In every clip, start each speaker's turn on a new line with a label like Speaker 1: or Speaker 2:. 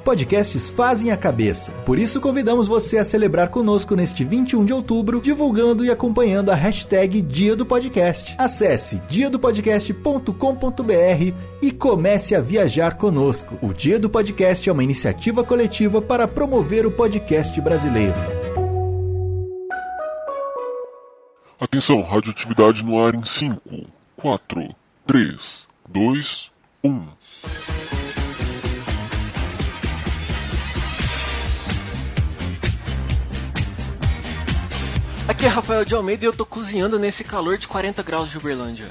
Speaker 1: Podcasts fazem a cabeça. Por isso convidamos você a celebrar conosco neste 21 de outubro, divulgando e acompanhando a hashtag Dia do Podcast. Acesse diadopodcast.com.br e comece a viajar conosco. O Dia do Podcast é uma iniciativa coletiva para promover o podcast brasileiro.
Speaker 2: Atenção, radioatividade no ar em 5, 4, 3, 2, 1.
Speaker 3: Aqui é Rafael de Almeida e eu tô cozinhando nesse calor de 40 graus de Uberlândia.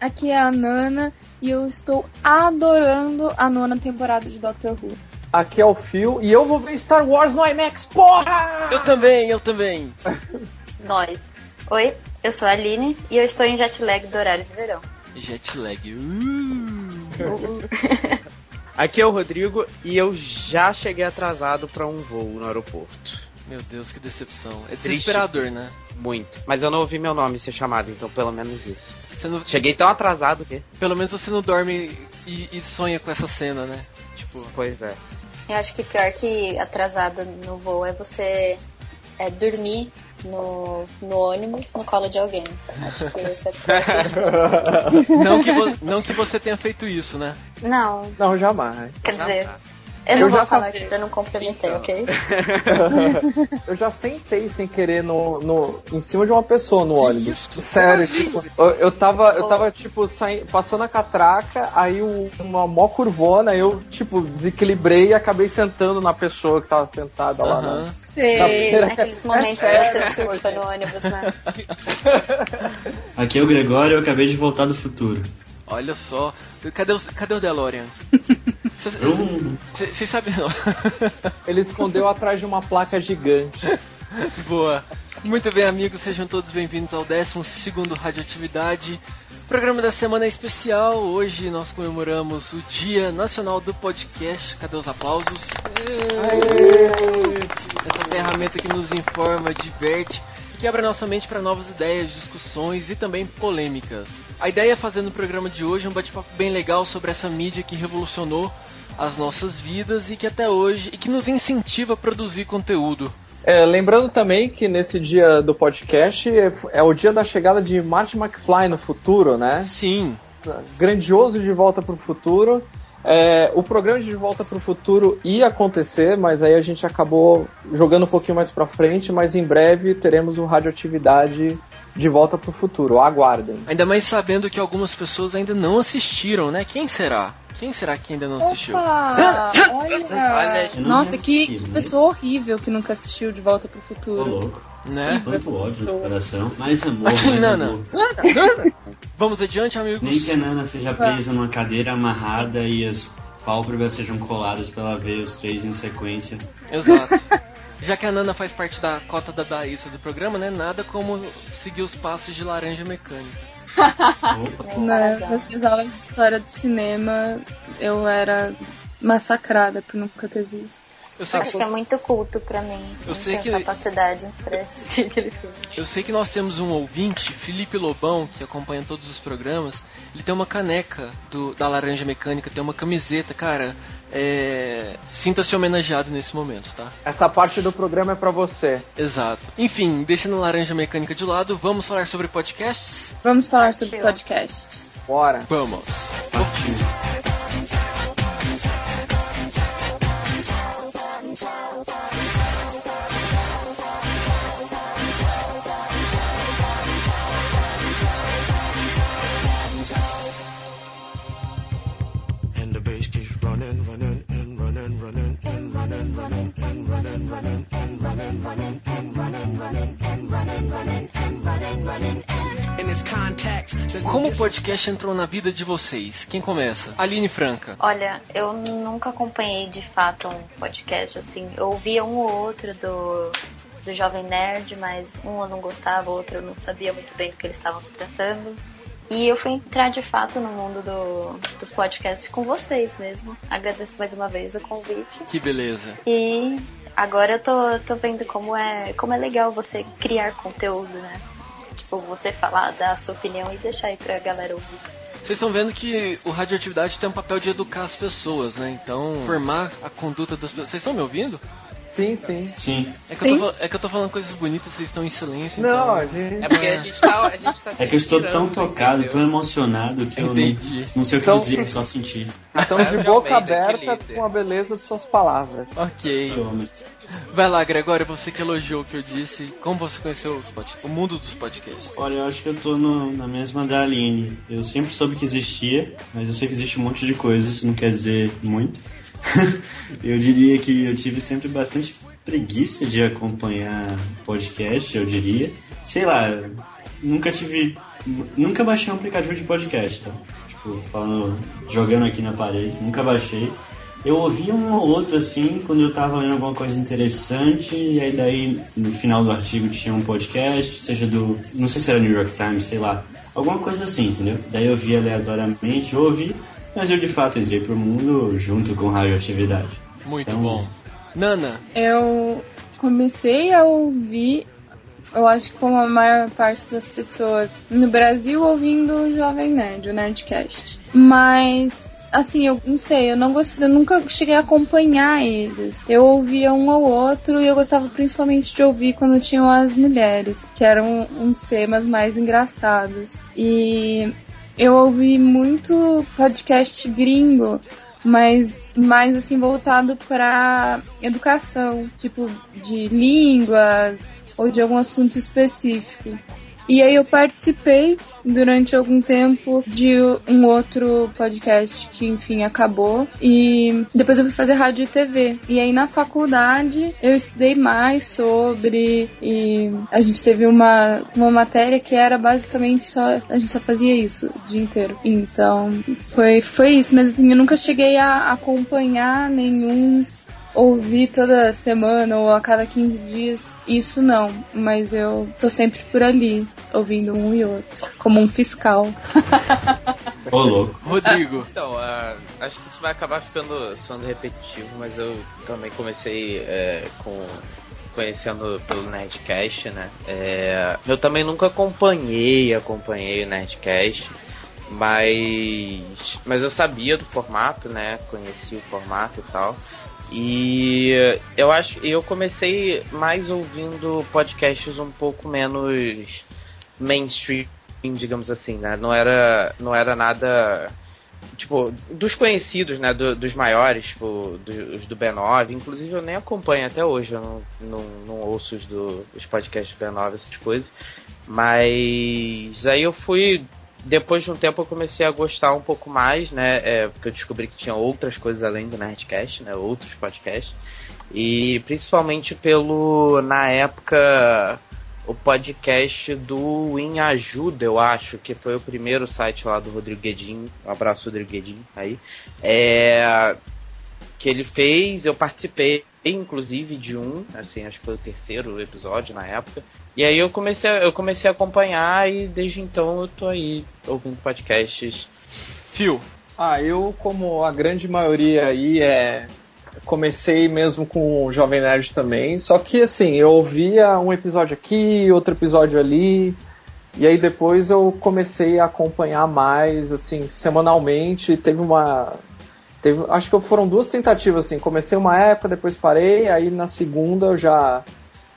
Speaker 4: Aqui é a Nana e eu estou adorando a nona temporada de Doctor Who.
Speaker 5: Aqui é o Phil e eu vou ver Star Wars no IMAX, porra!
Speaker 3: Eu também, eu também.
Speaker 6: Nós. Oi, eu sou a Aline e eu estou em jet lag do horário de verão.
Speaker 3: Jet lag. Uh.
Speaker 7: Aqui é o Rodrigo e eu já cheguei atrasado para um voo no aeroporto.
Speaker 3: Meu Deus, que decepção. É desesperador, né?
Speaker 7: Muito. Mas eu não ouvi meu nome ser chamado, então pelo menos isso.
Speaker 3: Você não...
Speaker 7: Cheguei tão atrasado que.
Speaker 3: Pelo menos você não dorme e, e sonha com essa cena, né? Tipo.
Speaker 7: Pois é.
Speaker 6: Eu acho que pior que atrasado no voo é você é, dormir no, no ônibus no colo de alguém. Acho que esse é.
Speaker 3: Não que, vo- não que você tenha feito isso, né?
Speaker 6: Não,
Speaker 5: Não, jamais.
Speaker 6: quer dizer,
Speaker 7: tá.
Speaker 6: Eu
Speaker 5: Eu
Speaker 6: não vou
Speaker 5: já
Speaker 6: falar aqui pra não comprometer,
Speaker 5: Então.
Speaker 6: ok?
Speaker 5: Eu já sentei sem querer no, no, em cima de uma pessoa no ônibus. Sério, tipo, eu, eu tava, eu tava, tipo, saindo, passando a catraca, aí o- uma mó curvona, eu, tipo, desequilibrei e acabei sentando na pessoa que tava sentada lá. Né?
Speaker 4: Sei.
Speaker 6: Naqueles momentos que
Speaker 5: É,
Speaker 6: você
Speaker 5: é,
Speaker 6: surfa no ônibus, né?
Speaker 8: Aqui é o Gregório, eu acabei de voltar do futuro.
Speaker 3: Olha só. Cadê o, cadê o DeLorean? Vocês sabem.
Speaker 5: Ele escondeu atrás de uma placa gigante.
Speaker 3: Boa. Muito bem, amigos, sejam todos bem-vindos ao 12 Radioatividade. Programa da semana especial. Hoje nós comemoramos o Dia Nacional do Podcast. Cadê os aplausos? Essa ferramenta que nos informa, diverte e que abre a nossa mente para novas ideias, discussões e também polêmicas. A ideia é fazer no programa de hoje um bate-papo bem legal sobre essa mídia que revolucionou as nossas vidas e que até hoje e que nos incentiva a produzir conteúdo.
Speaker 5: É, lembrando também que nesse dia do podcast é, é o dia da chegada de Marty McFly no futuro, né?
Speaker 3: Sim,
Speaker 5: grandioso de volta pro futuro. É, o programa de Volta pro Futuro ia acontecer, mas aí a gente acabou jogando um pouquinho mais pra frente, mas em breve teremos o Radioatividade de Volta pro Futuro. Aguardem.
Speaker 3: Ainda mais sabendo que algumas pessoas ainda não assistiram, né? Quem será? Quem será que ainda não assistiu?
Speaker 4: Opa!
Speaker 7: Olha,
Speaker 4: Olha! Nossa, que,
Speaker 8: assisti,
Speaker 4: que
Speaker 8: mas-
Speaker 4: pessoa horrível que nunca assistiu De Volta pro
Speaker 8: Tô
Speaker 4: Futuro.
Speaker 8: louco.
Speaker 3: Né?
Speaker 8: Quanto ódio coração. Mais amor,
Speaker 3: Assim,
Speaker 8: mais amor.
Speaker 3: Vamos adiante, amigos.
Speaker 8: Nem que a Nana seja presa numa cadeira amarrada e as pálpebras sejam coladas pra ela ver os três em sequência.
Speaker 3: Exato. Já que a Nana faz parte da cota da Daísa do programa, né? Nada como seguir os passos de laranja mecânica.
Speaker 8: Opa.
Speaker 4: Na- nas minhas aulas de história do cinema, eu era massacrada por nunca ter visto.
Speaker 3: Eu sei,
Speaker 6: Acho
Speaker 3: que,
Speaker 6: que é muito culto pra mim.
Speaker 3: Eu
Speaker 6: não
Speaker 3: sei que-
Speaker 6: capacidade pra assistir aquele filme.
Speaker 3: eu sei que nós temos um ouvinte, Felipe Lobão, que acompanha todos os programas. Ele tem uma caneca do, da Laranja Mecânica, tem uma camiseta, cara. É... Sinta-se homenageado nesse momento, tá?
Speaker 5: Essa parte do programa é pra você.
Speaker 3: Exato. Enfim, deixando a Laranja Mecânica de lado, vamos falar sobre podcasts?
Speaker 4: Vamos falar sobre
Speaker 6: Partiu.
Speaker 4: podcasts.
Speaker 5: Bora.
Speaker 3: Vamos.
Speaker 9: And
Speaker 3: Como o podcast entrou na vida de vocês? Quem começa? Aline Franca.
Speaker 6: Olha, eu nunca acompanhei de fato um podcast assim. Eu ouvia um ou outro do do Jovem Nerd, mas um eu não gostava, o outro eu não sabia muito bem do que eles estavam se tratando. E eu fui entrar de fato no mundo do, dos podcasts com vocês mesmo. Agradeço mais uma vez o convite.
Speaker 3: Que beleza.
Speaker 6: E agora eu tô, tô vendo como é, como é legal você criar conteúdo, né? Tipo, você falar, dar a sua opinião e deixar aí pra galera ouvir.
Speaker 3: Vocês estão vendo que o Radioatividade tem um papel de educar as pessoas, né? Então, formar a conduta das pessoas. Vocês estão me ouvindo?
Speaker 5: Sim, sim.
Speaker 8: Sim.
Speaker 3: É que, eu
Speaker 4: Sim.
Speaker 3: tô, é que eu tô falando coisas bonitas, vocês estão em silêncio.
Speaker 5: Não,
Speaker 3: então...
Speaker 5: a gente.
Speaker 7: É porque a gente tá, a gente tá
Speaker 8: É que eu estou tão tocado,
Speaker 7: entendeu?
Speaker 8: tão emocionado que eu não,
Speaker 3: Entendi.
Speaker 8: não sei o que
Speaker 5: Então-
Speaker 8: dizer, só sentir.
Speaker 5: Estamos de boca aberta com a beleza de suas palavras.
Speaker 3: Ok. Vai lá, Gregório, você que elogiou o que eu disse. Como você conheceu os pod... o mundo dos podcasts?
Speaker 8: Olha, eu acho que eu tô no- na mesma da Aline. Eu sempre soube que existia, mas eu sei que existe um monte de coisas, isso não quer dizer muito. eu diria que eu tive sempre bastante preguiça de acompanhar podcast, eu diria. Sei lá, nunca tive. Nunca baixei um aplicativo de podcast, tá? Tipo, falando, jogando aqui na parede, nunca baixei. Eu ouvia um ou outro assim quando eu tava lendo alguma coisa interessante, e aí daí no final do artigo tinha um podcast, seja do. não sei se era New York Times, sei lá. Alguma coisa assim, entendeu? Daí eu via aleatoriamente, eu ouvi, mas eu de fato entrei pro mundo junto com radioatividade.
Speaker 3: Muito
Speaker 8: Então-
Speaker 3: bom. Nana,
Speaker 4: Eu comecei a ouvir, eu acho que como a maior parte das pessoas no Brasil, ouvindo o Jovem Nerd, o Nerdcast. Mas, assim, eu não sei, eu não gostei, eu nunca cheguei a acompanhar eles. Eu ouvia um ou outro e eu gostava principalmente de ouvir quando tinham as mulheres, que eram uns temas mais engraçados. E eu ouvi muito podcast gringo, mas mais assim voltado para educação, tipo de línguas ou de algum assunto específico. E aí eu participei durante algum tempo de um outro podcast que enfim acabou e depois eu fui fazer rádio e TV. E aí na faculdade eu estudei mais sobre e a gente teve uma uma matéria que era basicamente só a gente só fazia isso o dia inteiro. Então foi foi isso, mas assim eu nunca cheguei a acompanhar nenhum ouvir toda semana ou a cada 15 dias, isso não, mas eu tô sempre por ali, ouvindo um e outro, como um fiscal.
Speaker 8: Ô louco.
Speaker 3: Rodrigo.
Speaker 7: Então, ah, acho que isso vai acabar ficando soando repetitivo, mas eu também comecei é, com conhecendo pelo Nerdcast, né? É, eu também nunca acompanhei, acompanhei o Nerdcast, mas mas eu sabia do formato, né? Conheci o formato e tal. E eu acho, eu comecei mais ouvindo podcasts um pouco menos mainstream, digamos assim, né? Não era, não era nada tipo dos conhecidos, né? Do- dos maiores, tipo do- os do B9. Inclusive eu nem acompanho até hoje, eu não, não, não ouço os, do, os podcasts do B9, essas coisas. Mas aí eu fui depois de um tempo eu comecei a gostar um pouco mais, né? É, porque eu descobri que tinha outras coisas além do Nerdcast, né? Outros podcasts. E principalmente pelo, na época, o podcast do Em Ajuda, eu acho, que foi o primeiro site lá do Rodrigo Guedin. Um abraço, Rodrigo Guedin, aí. É, que ele fez, eu participei, inclusive, de um, assim, acho que foi o terceiro episódio na época. E aí eu comecei, a, eu comecei a acompanhar e desde então eu tô aí ouvindo podcasts.
Speaker 3: Phil.
Speaker 5: Ah, eu, como a grande maioria aí, é. Comecei mesmo com o Jovem Nerd também. Só que assim, eu ouvia um episódio aqui, outro episódio ali. E aí depois eu comecei a acompanhar mais, assim, semanalmente. Teve uma. Teve, acho que foram duas tentativas, assim. Comecei uma época, depois parei, aí na segunda eu já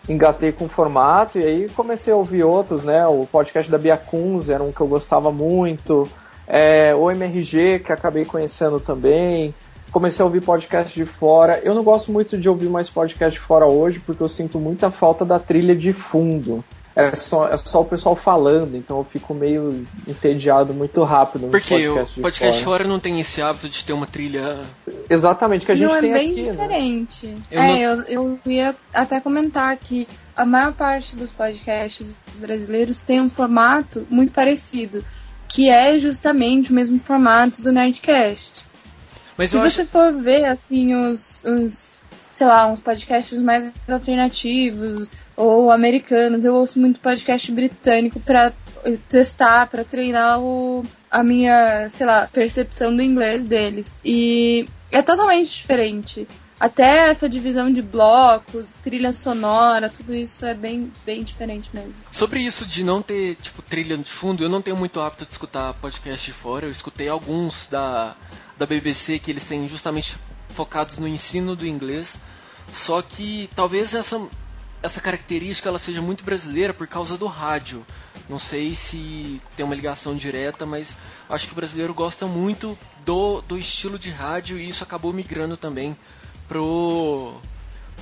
Speaker 5: engatei com o formato, e aí comecei a ouvir outros, né? O podcast da Bia Kunz era um que eu gostava muito. É, o MRG, que acabei conhecendo também. Comecei a ouvir podcast de fora. Eu não gosto muito de ouvir mais podcast de fora hoje, porque eu sinto muita falta da trilha de fundo. É só, é só o pessoal falando, então eu fico meio entediado muito rápido
Speaker 3: Porque o podcast
Speaker 5: fora.
Speaker 3: fora não tem esse hábito de ter uma trilha.
Speaker 5: Exatamente, que a gente
Speaker 4: não, é
Speaker 5: tem
Speaker 4: bem
Speaker 5: aqui, né?
Speaker 4: diferente.
Speaker 3: Eu
Speaker 4: é,
Speaker 3: não-
Speaker 4: eu, eu ia até comentar que a maior parte dos podcasts brasileiros tem um formato muito parecido, que é justamente o mesmo formato do Nerdcast.
Speaker 3: Mas
Speaker 4: Se você
Speaker 3: acho.
Speaker 4: for ver, assim, os, os, sei lá, uns podcasts mais alternativos, ou americanos. Eu ouço muito podcast britânico pra testar, pra treinar o, a minha, sei lá, percepção do inglês deles. E é totalmente diferente. Até essa divisão de blocos, trilha sonora, tudo isso é bem, bem diferente mesmo.
Speaker 3: Sobre isso de não ter, tipo, trilha de fundo, eu não tenho muito hábito de escutar podcast de fora. Eu escutei alguns da, da BBC que eles têm justamente focados no ensino do inglês. Só que talvez essa, essa característica ela seja muito brasileira por causa do rádio. Não sei se tem uma ligação direta, mas acho que o brasileiro gosta muito do, do estilo de rádio e isso acabou migrando também pro,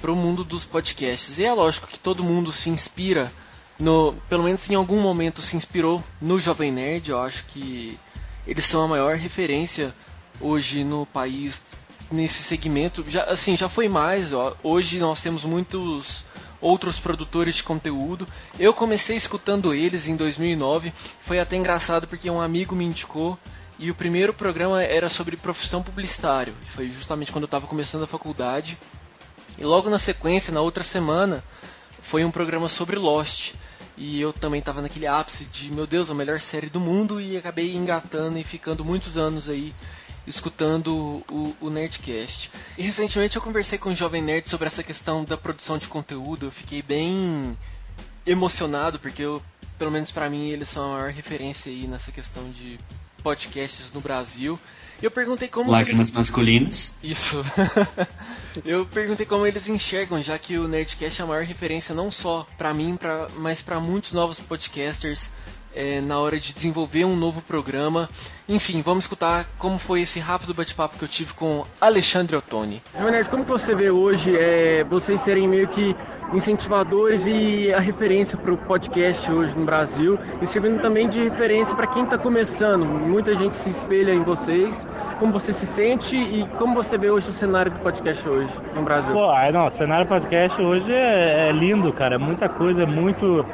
Speaker 3: pro mundo dos podcasts. E é lógico que todo mundo se inspira, no, pelo menos em algum momento se inspirou no Jovem Nerd. Eu acho que eles são a maior referência hoje no país nesse segmento. Já, assim, já foi mais. Ó. Hoje nós temos muitos outros produtores de conteúdo. Eu comecei escutando eles em 2009. Foi até engraçado porque um amigo me indicou e o primeiro programa era sobre profissão publicitário. Foi justamente quando eu estava começando a faculdade. E logo na sequência, na outra semana, foi um programa sobre Lost. E eu também estava naquele ápice de, meu Deus, a melhor série do mundo. E acabei engatando e ficando muitos anos aí escutando o, o, Nerdcast. E recentemente eu conversei com o Jovem Nerd sobre essa questão da produção de conteúdo. Eu fiquei bem emocionado, porque eu, pelo menos para mim, eles são a maior referência aí nessa questão de podcasts no Brasil. Eu perguntei como.
Speaker 8: Lágrimas
Speaker 3: eles...
Speaker 8: masculinas.
Speaker 3: Isso. eu perguntei como eles enxergam, já que o Nerdcast é a maior referência não só para mim, pra... mas para muitos novos podcasters é, na hora de desenvolver um novo programa. Enfim, vamos escutar como foi esse rápido bate-papo que eu tive com Alexandre Ottoni. Joanete, como que você vê hoje é, vocês serem meio que incentivadores e a referência para o podcast hoje no Brasil e servindo também de referência para quem está começando. Muita gente se espelha em vocês. Como você se sente e como você vê hoje o cenário do podcast hoje no Brasil?
Speaker 10: Pô, não, o cenário do podcast hoje é, é lindo, cara. É muita coisa, é muito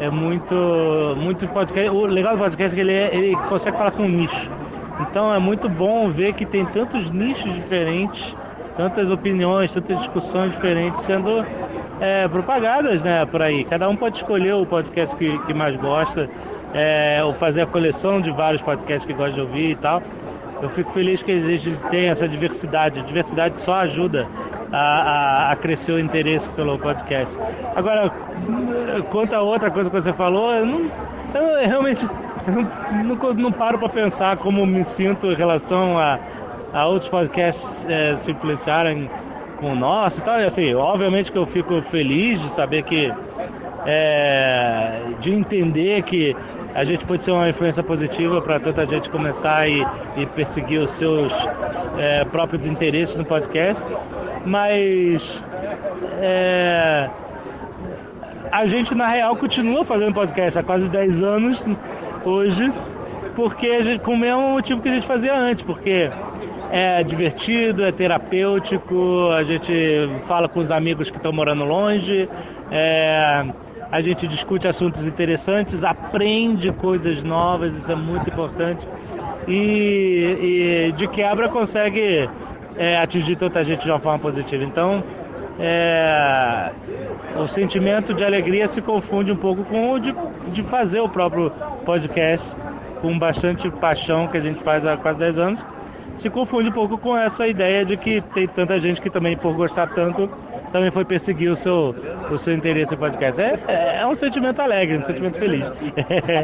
Speaker 10: é muito muito podcast. O legal do podcast é que ele, é, ele consegue falar com um nicho. Então é muito bom ver que tem tantos nichos diferentes, tantas opiniões, tantas discussões diferentes sendo é, propagadas né, por aí. Cada um pode escolher o podcast que, que mais gosta, é, ou fazer a coleção de vários podcasts que gosta de ouvir e tal. Eu fico feliz que a gente tem essa diversidade. A diversidade só ajuda a, a, a, crescer o interesse pelo podcast. Agora, quanto a outra coisa que você falou, eu, não, eu realmente não, não, não paro para pensar como me sinto em relação a, a outros podcasts é, se influenciarem com o nosso e tal. E assim, obviamente que eu fico feliz de saber que. É, de entender que a gente pode ser uma influência positiva para tanta gente começar e, e perseguir os seus é, próprios interesses no podcast mas é, a gente na real continua fazendo podcast há quase 10 anos hoje, porque gente, com o mesmo motivo que a gente fazia antes, porque é divertido, é terapêutico, a gente fala com os amigos que estão morando longe, é, a gente discute assuntos interessantes, aprende coisas novas, isso é muito importante. E, e de quebra consegue é, atingir tanta gente de uma forma positiva. Então, é, o sentimento de alegria se confunde um pouco com o de, de fazer o próprio podcast com bastante paixão que a gente faz há quase 10 anos. Se confunde um pouco com essa ideia de que tem tanta gente que também, por gostar tanto, também foi perseguir o seu, o seu interesse em podcast. É, é um sentimento alegre, um sentimento feliz.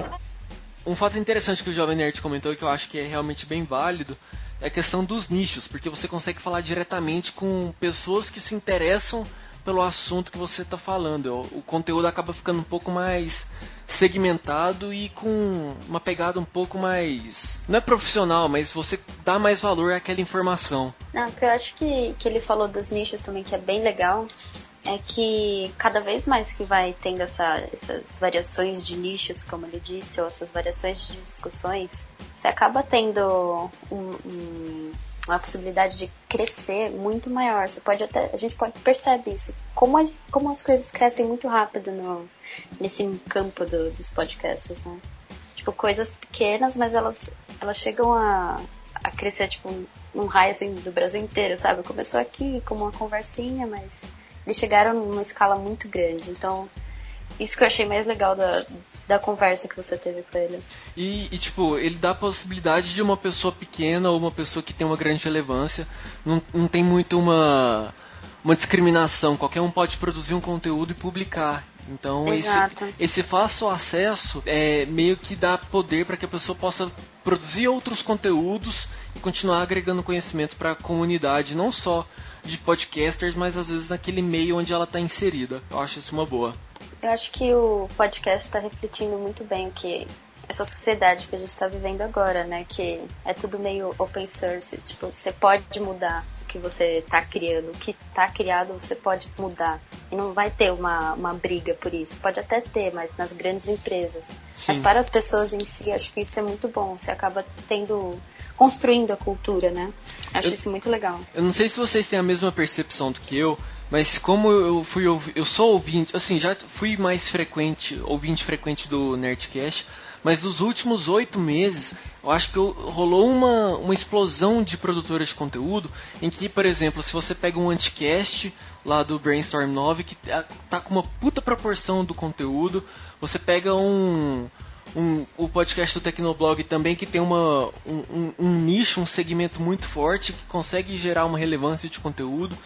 Speaker 3: um fato interessante que o Jovem Nerd comentou que eu acho que é realmente bem válido é a questão dos nichos, porque você consegue falar diretamente com pessoas que se interessam pelo assunto que você está falando. O conteúdo acaba ficando um pouco mais segmentado e com uma pegada um pouco mais. Não é profissional, mas você dá mais valor àquela informação.
Speaker 6: Não, que eu acho que, que ele falou dos nichos também, que é bem legal é que cada vez mais que vai tendo essa, essas variações de nichos, como ele disse, ou essas variações de discussões, você acaba tendo um, um, uma possibilidade de crescer muito maior. Você pode até, a gente pode perceber isso, como, a, como as coisas crescem muito rápido no, nesse campo do, dos podcasts, né? Tipo, coisas pequenas, mas elas, elas chegam a, a crescer, tipo, num raio assim do Brasil inteiro, sabe? Começou aqui como uma conversinha, mas eles chegaram numa escala muito grande. Então, isso que eu achei mais legal da, da conversa que você teve com ele.
Speaker 3: E, e, tipo, ele dá a possibilidade de uma pessoa pequena ou uma pessoa que tem uma grande relevância. Não, não tem muito uma, uma discriminação. Qualquer um pode produzir um conteúdo e publicar. Então esse, esse fácil acesso é meio que dá poder para que a pessoa possa produzir outros conteúdos e continuar agregando conhecimento para a comunidade, não só de podcasters, mas às vezes naquele meio onde ela está inserida. Eu acho isso uma boa.
Speaker 6: Eu acho que o podcast está refletindo muito bem que essa sociedade que a gente está vivendo agora, né? Que é tudo meio open source, tipo, você pode mudar o que você está criando, o que está criado você pode mudar. E não vai ter uma, uma briga por isso. Pode até ter, mas nas grandes empresas. Sim. Mas para as pessoas em si, acho que isso é muito bom. Você acaba tendo. Construindo a cultura, né? Acho eu, isso muito legal.
Speaker 3: Eu não sei se vocês têm a mesma percepção do que eu, mas como eu fui eu sou ouvinte, assim, já fui mais frequente, ouvinte frequente do Nerdcast, mas nos últimos oito meses, eu acho que rolou uma, uma explosão de produtoras de conteúdo, em que, por exemplo, se você pega um anticast lá do Brainstorm 9, que tá, tá com uma puta proporção do conteúdo, você pega um, um, o podcast do Tecnoblog também que tem uma, um, um, um, nicho, um segmento muito forte que consegue gerar uma relevância de conteúdo.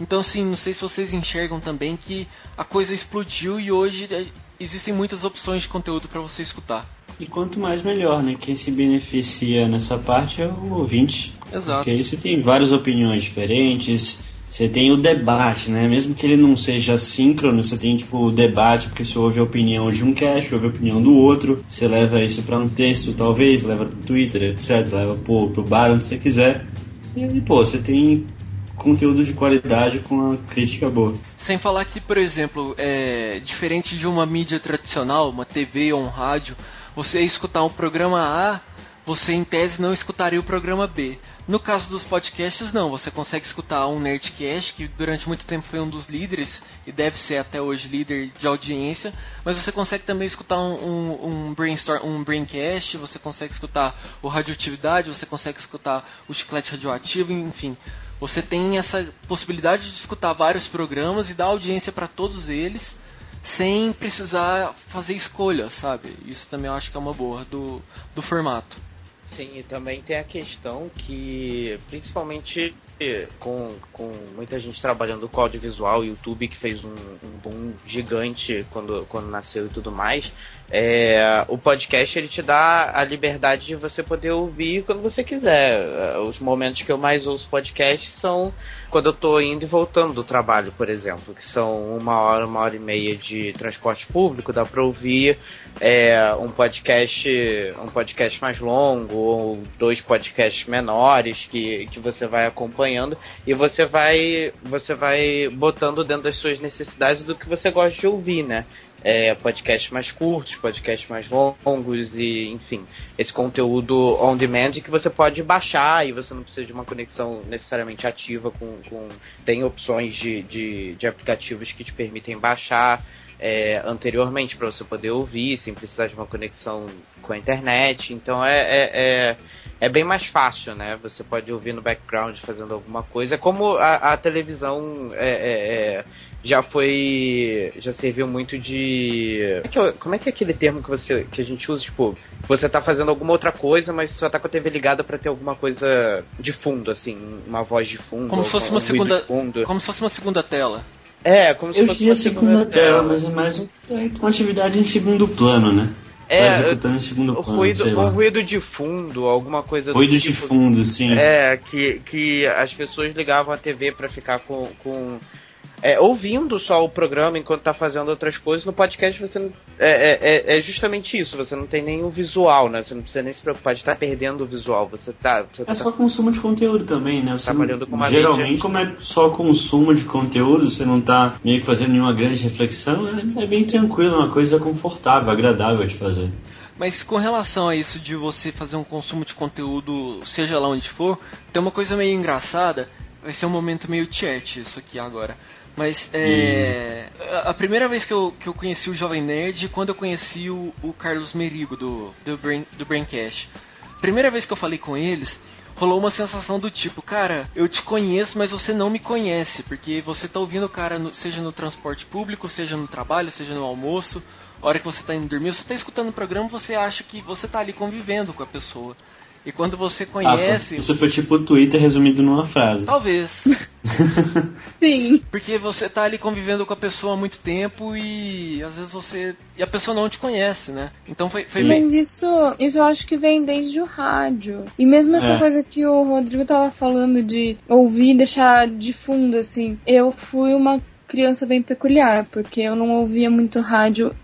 Speaker 3: Então, assim, não sei se vocês enxergam também que a coisa explodiu e hoje é, existem muitas opções de conteúdo para você escutar.
Speaker 8: E quanto mais melhor, né? Quem se beneficia nessa parte é o ouvinte.
Speaker 3: Exato.
Speaker 8: Porque aí você tem várias opiniões diferentes, você tem o debate, né? Mesmo que ele não seja síncrono, você tem tipo o debate, porque você ouve a opinião de um cast, ouve a opinião do outro, você leva isso para um texto, talvez, leva pro Twitter, etc, leva pro, pro bar onde você quiser. E aí, pô, você tem conteúdo de qualidade com a crítica boa.
Speaker 3: Sem falar que, por exemplo, é, diferente de uma mídia tradicional, uma TV ou um rádio, você escutar um programa A, você em tese não escutaria o programa B. No caso dos podcasts, não. Você consegue escutar um Nerdcast, que durante muito tempo foi um dos líderes, e deve ser até hoje líder de audiência, mas você consegue também escutar um, um, um, brainstorm, um Braincast, você consegue escutar o Radioatividade, você consegue escutar o Chiclete Radioativo, enfim. Você tem essa possibilidade de escutar vários programas e dar audiência para todos eles sem precisar fazer escolhas, sabe? Isso também eu acho que é uma boa do, do formato.
Speaker 7: Sim, e também tem a questão que, principalmente com, com muita gente trabalhando com audiovisual, YouTube que fez um, um boom gigante quando, quando nasceu e tudo mais, é, o podcast ele te dá a liberdade de você poder ouvir quando você quiser. Os momentos que eu mais ouço podcast são quando eu estou indo e voltando do trabalho, por exemplo, que são uma hora, uma hora e meia de transporte público, dá para ouvir é, um podcast, um podcast mais longo ou dois podcasts menores que, que você vai acompanhando e você vai você vai botando dentro das suas necessidades do que você gosta de ouvir, né? É, podcasts mais curtos, podcasts mais longos e, enfim, esse conteúdo on demand que você pode baixar e você não precisa de uma conexão necessariamente ativa com. com tem opções de, de, de aplicativos que te permitem baixar. É, anteriormente para você poder ouvir sem precisar de uma conexão com a internet. Então é, é, é, é, bem mais fácil, né? Você pode ouvir no background fazendo alguma coisa. Como a, a televisão é, é, é já foi. já serviu muito de. Como é, que, é como é que é aquele termo que, você, que a gente usa? Tipo, você tá fazendo alguma outra coisa, mas só tá com a TV ligada para ter alguma coisa de fundo, assim, uma voz de fundo.
Speaker 3: Como se fosse uma segunda. Como se fosse uma segunda tela.
Speaker 7: É, como se
Speaker 8: Eu
Speaker 7: fosse
Speaker 8: uma segunda, segunda tela, tela, mas é mais uma atividade em segundo plano, né?
Speaker 7: É, tá executando em segundo plano, ruído, um ruído de fundo, alguma coisa
Speaker 8: ruído do tipo. de fundo, sim.
Speaker 7: É, que, que as pessoas ligavam a TV para ficar com, com é, ouvindo só o programa enquanto tá fazendo outras coisas, no podcast você não, é, é, é, é justamente isso, você não tem nem o visual, né? Você não precisa nem se preocupar de estar tá perdendo o visual. Você tá. Você
Speaker 8: é
Speaker 7: tá
Speaker 8: só consumo de conteúdo também, né? Você trabalhando não, com uma geralmente, mídia... como é só consumo de conteúdo, você não tá meio que fazendo nenhuma grande reflexão, é, é bem tranquilo, uma coisa confortável, agradável de fazer.
Speaker 3: Mas com relação a isso de você fazer um consumo de conteúdo, seja lá onde for, tem uma coisa meio engraçada. Vai ser um momento meio chat isso aqui agora. Mas é, a primeira vez que eu, que eu conheci o Jovem Nerd quando eu conheci o, o Carlos Merigo do, do, Brain, do Braincast. Primeira vez que eu falei com eles, rolou uma sensação do tipo, cara, eu te conheço, mas você não me conhece, porque você tá ouvindo o cara, no, seja no transporte público, seja no trabalho, seja no almoço, a hora que você tá indo dormir, você tá escutando o programa, você acha que você tá ali convivendo com a pessoa. E quando você conhece.
Speaker 8: Ah, isso foi tipo o Twitter resumido numa frase.
Speaker 3: Talvez.
Speaker 4: Sim.
Speaker 3: Porque você tá ali convivendo com a pessoa há muito tempo e às vezes você. E a pessoa não te conhece, né? Então foi, foi
Speaker 4: Mas isso, isso eu acho que vem desde o rádio. E mesmo essa
Speaker 8: É.
Speaker 4: coisa que o Rodrigo tava falando de ouvir e deixar de fundo, assim. Eu fui uma criança bem peculiar, porque eu não ouvia muito rádio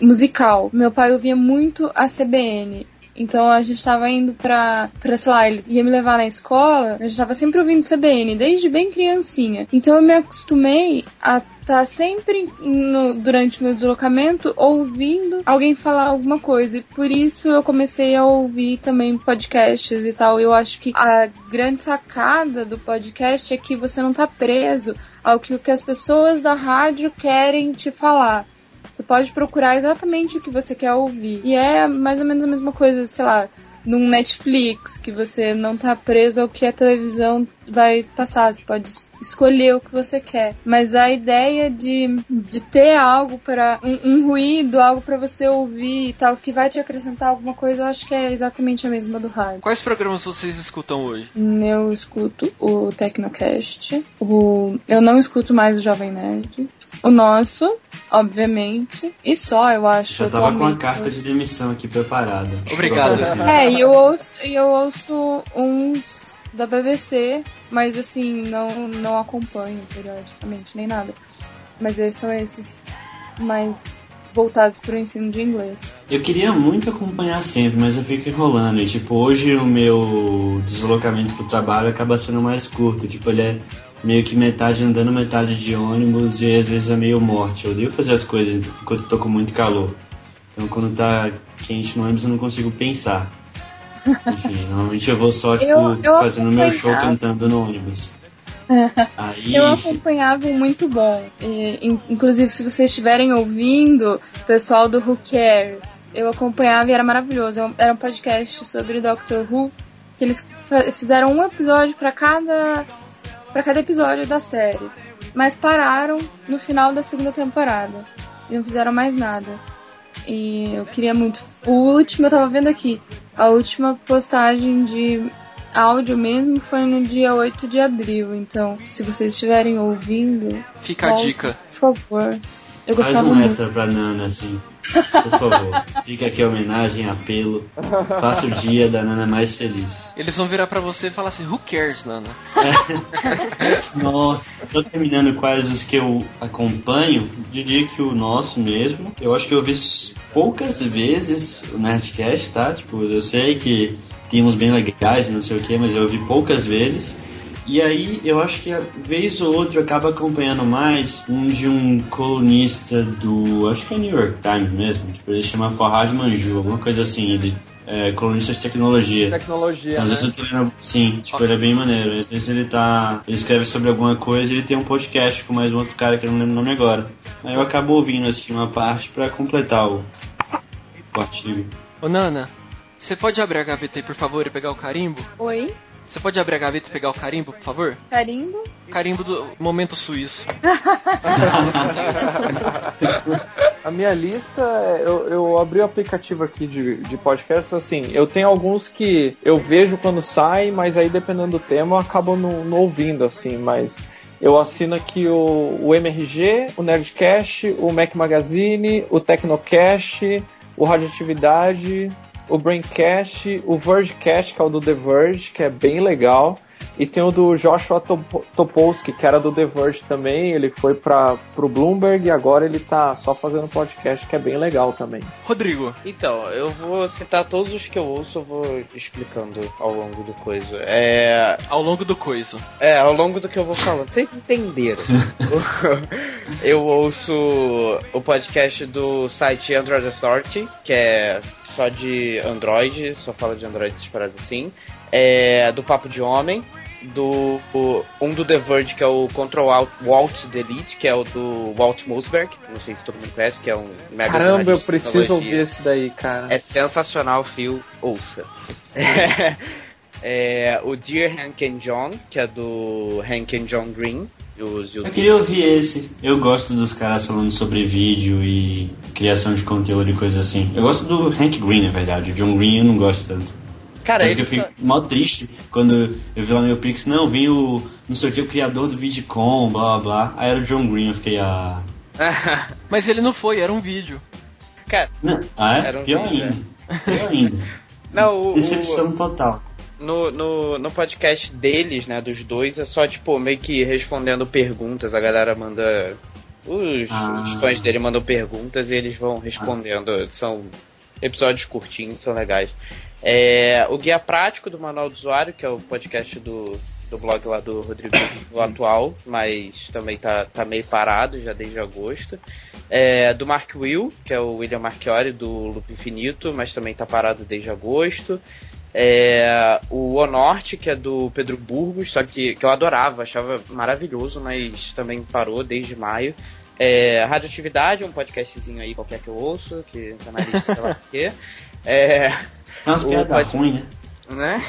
Speaker 4: musical. Meu pai ouvia muito a CBN. Então a gente tava indo pra, pra, sei lá, ele ia me levar na escola, a gente tava sempre ouvindo CBN, desde bem criancinha. Então eu me acostumei a estar sempre no- durante o meu deslocamento ouvindo alguém falar alguma coisa. E por isso eu comecei a ouvir também podcasts e tal. Eu acho que a grande sacada do podcast é que você não tá preso ao que, que as pessoas da rádio querem te falar. Você pode procurar exatamente o que você quer ouvir. E é mais ou menos a mesma coisa, sei lá, num Netflix, que você não tá preso ao que a televisão vai passar. Você pode es- escolher o que você quer. Mas a ideia de, de ter algo para um, um ruído, algo para você ouvir e tal, que vai te acrescentar alguma coisa, eu acho que é exatamente a mesma do rádio.
Speaker 3: Quais programas vocês escutam hoje?
Speaker 4: Eu escuto o Tecnocast. O... Eu não escuto mais o Jovem Nerd. O nosso, obviamente. E só, eu acho.
Speaker 8: Já tava com a carta de demissão aqui preparada.
Speaker 3: Obrigado.
Speaker 4: É, e eu ouço, e eu ouço uns da BBC, mas assim, não, não acompanho periodicamente, nem nada. Mas esses são esses mais voltados pro ensino de inglês.
Speaker 8: Eu queria muito acompanhar sempre, mas eu fico enrolando. E, tipo, hoje o meu deslocamento pro trabalho acaba sendo mais curto. Tipo, ele é meio que metade andando, metade de ônibus e às vezes é meio morte. Eu odeio fazer as coisas enquanto tô com muito calor. Então, quando tá quente no ônibus, eu não consigo pensar. Enfim, normalmente eu vou só, tipo,
Speaker 4: Eu- eu
Speaker 8: fazendo meu show cantando no ônibus. Aí,
Speaker 4: Eu acompanhava um muito bom. E, in- inclusive, se vocês estiverem ouvindo, pessoal do Who Cares, eu acompanhava e era maravilhoso. Eu- Era um podcast sobre o Doctor Who, que eles fizeram um episódio para cada para cada episódio da série, mas pararam no final da segunda temporada e não fizeram mais nada. E eu queria muito. O último eu tava vendo aqui, a última postagem de áudio mesmo foi no dia 8 de abril. Então, se vocês estiverem ouvindo,
Speaker 3: Fica a
Speaker 4: Volta.
Speaker 3: dica.
Speaker 4: por favor. Eu
Speaker 8: Faz um
Speaker 4: muito.
Speaker 8: extra pra Nana, assim. Por favor. Fica aqui a homenagem, apelo. Faça o dia da Nana mais feliz.
Speaker 3: Eles vão virar pra você e falar assim, who cares, Nana?
Speaker 8: Nossa. Tô terminando quais os que eu acompanho. Diria que o nosso mesmo. Eu acho que eu vi poucas vezes o Nerdcast, tá? Tipo, eu sei que tem uns bem legais e não sei o que, mas eu vi poucas vezes. E aí eu acho que a vez ou outra eu acabo acompanhando mais um de um colunista do. acho que é New York Times mesmo. Tipo, ele chama Farhad Manju, alguma coisa assim, ele é colunista de tecnologia.
Speaker 5: Tecnologia,
Speaker 8: Então, às
Speaker 5: né?
Speaker 8: vezes eu tô lendo, sim, tipo, ele é bem maneiro. Às vezes ele tá. Ele escreve sobre alguma coisa e ele tem um podcast com mais um outro cara que eu não lembro o nome agora. Aí eu acabo ouvindo assim uma parte pra completar o, o artigo.
Speaker 3: Ô, Nana, você pode abrir a gaveta aí, por favor, e pegar o carimbo?
Speaker 4: Oi?
Speaker 3: Você pode abrir a gaveta e pegar o carimbo, por favor?
Speaker 4: Carimbo?
Speaker 3: Carimbo do momento suíço.
Speaker 5: A minha lista, eu, eu abri o aplicativo aqui de, de podcast, assim, eu tenho alguns que eu vejo quando sai, mas aí dependendo do tema eu acabo não, não ouvindo, assim, mas eu assino aqui o, o MRG, o Nerdcast, o Mac Magazine, o Tecnocast, o Radioatividade, o Braincast, o Vergecast, que é o do The Verge, que é bem legal. E tem o do Joshua Top- Topolsky, que era do The Verge também. Ele foi para pro Bloomberg e agora ele tá só fazendo podcast, que é bem legal também.
Speaker 3: Rodrigo,
Speaker 7: Então, eu vou citar todos os que eu ouço, eu vou explicando ao longo do coisa. É,
Speaker 3: ao longo do coiso.
Speaker 7: é ao longo do que eu vou falando. Vocês entenderam? eu ouço o podcast do site Android Authority, que é só de Android, só fala de Android essas paradas assim. É, do Papo de Homem, do o- um do The Verge, que é o Control Alt, Walt Delete, que é o do Walt Mossberg, não sei se todo mundo conhece, que é um mega
Speaker 5: Caramba, eu preciso ouvir esse daí, cara.
Speaker 7: É sensacional, Phil, ouça. É, o Dear Hank and John, que é do Hank and John Green. Os
Speaker 8: Eu queria ouvir esse. Eu gosto dos caras falando sobre vídeo e criação de conteúdo e coisas assim. Eu gosto do Hank Green, na verdade. O John Green eu não gosto tanto.
Speaker 7: Cara,
Speaker 8: que eu
Speaker 7: ele
Speaker 8: fico mal triste quando eu vi lá no meu Pix, não, vem o, não sei o que, o criador do Vidcom, blá blá blá. Aí era o John Green, eu fiquei, ah...
Speaker 3: Mas ele não foi, era um vídeo.
Speaker 7: Cara,
Speaker 8: Não, ah é?
Speaker 7: Era um
Speaker 8: Pior
Speaker 7: vídeo,
Speaker 8: ainda. Pior ainda.
Speaker 7: não, o,
Speaker 8: Decepção
Speaker 7: o,
Speaker 8: total.
Speaker 7: No, no, no podcast deles, né, dos dois, é só, tipo, meio que respondendo perguntas. A galera manda. Os,
Speaker 8: Ah.
Speaker 7: os fãs dele mandam perguntas e eles vão respondendo. São episódios curtinhos, são legais. É, o Guia Prático do Manual do Usuário, que é o podcast do, do blog lá do Rodrigo do atual, mas também tá, tá meio parado já desde agosto. É, do Mark Will, que é o William Marchiori do Loop Infinito, mas também tá parado desde agosto. É, o O Norte, que é do Pedro Burgos, só que, que eu adorava, achava maravilhoso, mas também parou desde maio. É, Radioatividade, um podcastzinho aí qualquer que eu ouço, que na lista, sei lá por quê. É,
Speaker 8: umas
Speaker 7: o pod-
Speaker 8: ruins, né?
Speaker 7: né?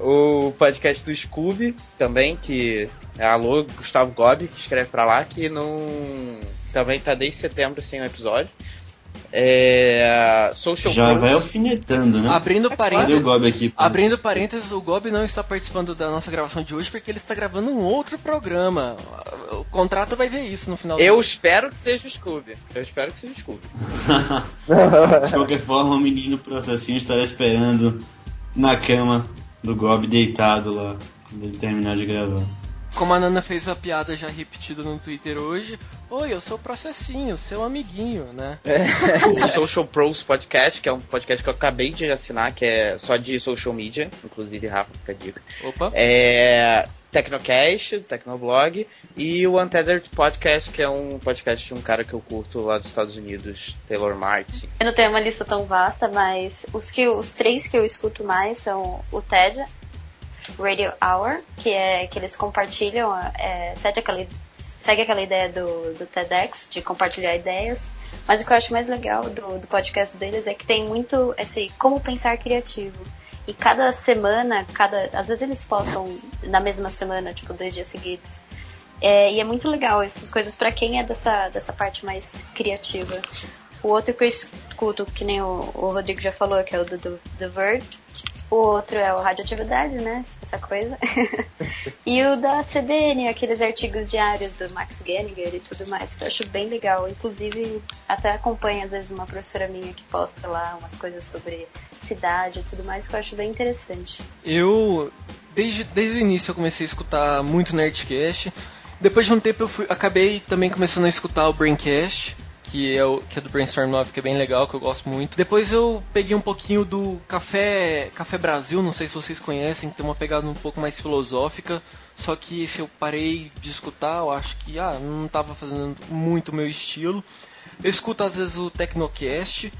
Speaker 7: O podcast do Scooby também, que é Alô Gustavo Gobi, que escreve pra lá, que não. Também tá desde setembro sem um episódio. É. Social
Speaker 8: Já
Speaker 7: Pros.
Speaker 8: vai alfinetando, né?
Speaker 3: Abrindo
Speaker 8: Cadê o
Speaker 3: parênteses,
Speaker 8: Gob aqui?
Speaker 3: abrindo parênteses, o Gob não está participando da nossa gravação de hoje porque ele está gravando um outro programa. O contrato vai ver isso no final
Speaker 7: Eu
Speaker 3: do
Speaker 7: espero que seja o Scooby. Eu espero que seja o Scooby.
Speaker 8: De qualquer forma, o menino processinho estará esperando na cama do Gob deitado lá, quando ele terminar de gravar.
Speaker 3: Como a Nana fez a piada já repetida no Twitter hoje, oi, eu sou o processinho, seu amiguinho, né?
Speaker 7: o Social Pros Podcast, que é um podcast que eu acabei de assinar, que é só de social media, inclusive Rafa, fica a dica.
Speaker 3: Opa.
Speaker 7: É. Tecnocast, Tecnoblog, e o Untethered Podcast, que é um podcast de um cara que eu curto lá dos Estados Unidos, Taylor Martin.
Speaker 6: Eu não tenho uma lista tão vasta, mas os, que, os três que eu escuto mais são o TED, Radio Hour, que é que eles compartilham, é, segue, aquela, segue aquela ideia do, do TEDx, de compartilhar ideias. Mas o que eu acho mais legal do, do podcast deles é que tem muito esse como pensar criativo. E cada semana, cada. Às vezes eles postam na mesma semana, tipo, dois dias seguidos. É, e é muito legal essas coisas pra quem é dessa, dessa parte mais criativa. O outro que eu escuto, que nem o, o Rodrigo já falou, que é o do, do Verge. O outro é o Radioatividade, né? Essa coisa. e o da CBN, aqueles artigos diários do Max Gallagher e tudo mais, que eu acho bem legal. Inclusive, até acompanho às vezes uma professora minha que posta lá umas coisas sobre cidade e tudo mais, que eu acho bem interessante.
Speaker 3: Eu, desde, desde o início, eu comecei a escutar muito Nerdcast. Depois de um tempo, eu fui, acabei também começando a escutar o Braincast, que é, o, que é do Brainstorm 9, que é bem legal, que eu gosto muito. Depois eu peguei um pouquinho do Café, Café Brasil, não sei se vocês conhecem, que tem uma pegada um pouco mais filosófica. Só que esse eu parei de escutar, eu acho que ah, não estava fazendo muito o meu estilo. Eu escuto às vezes o Tecnocast.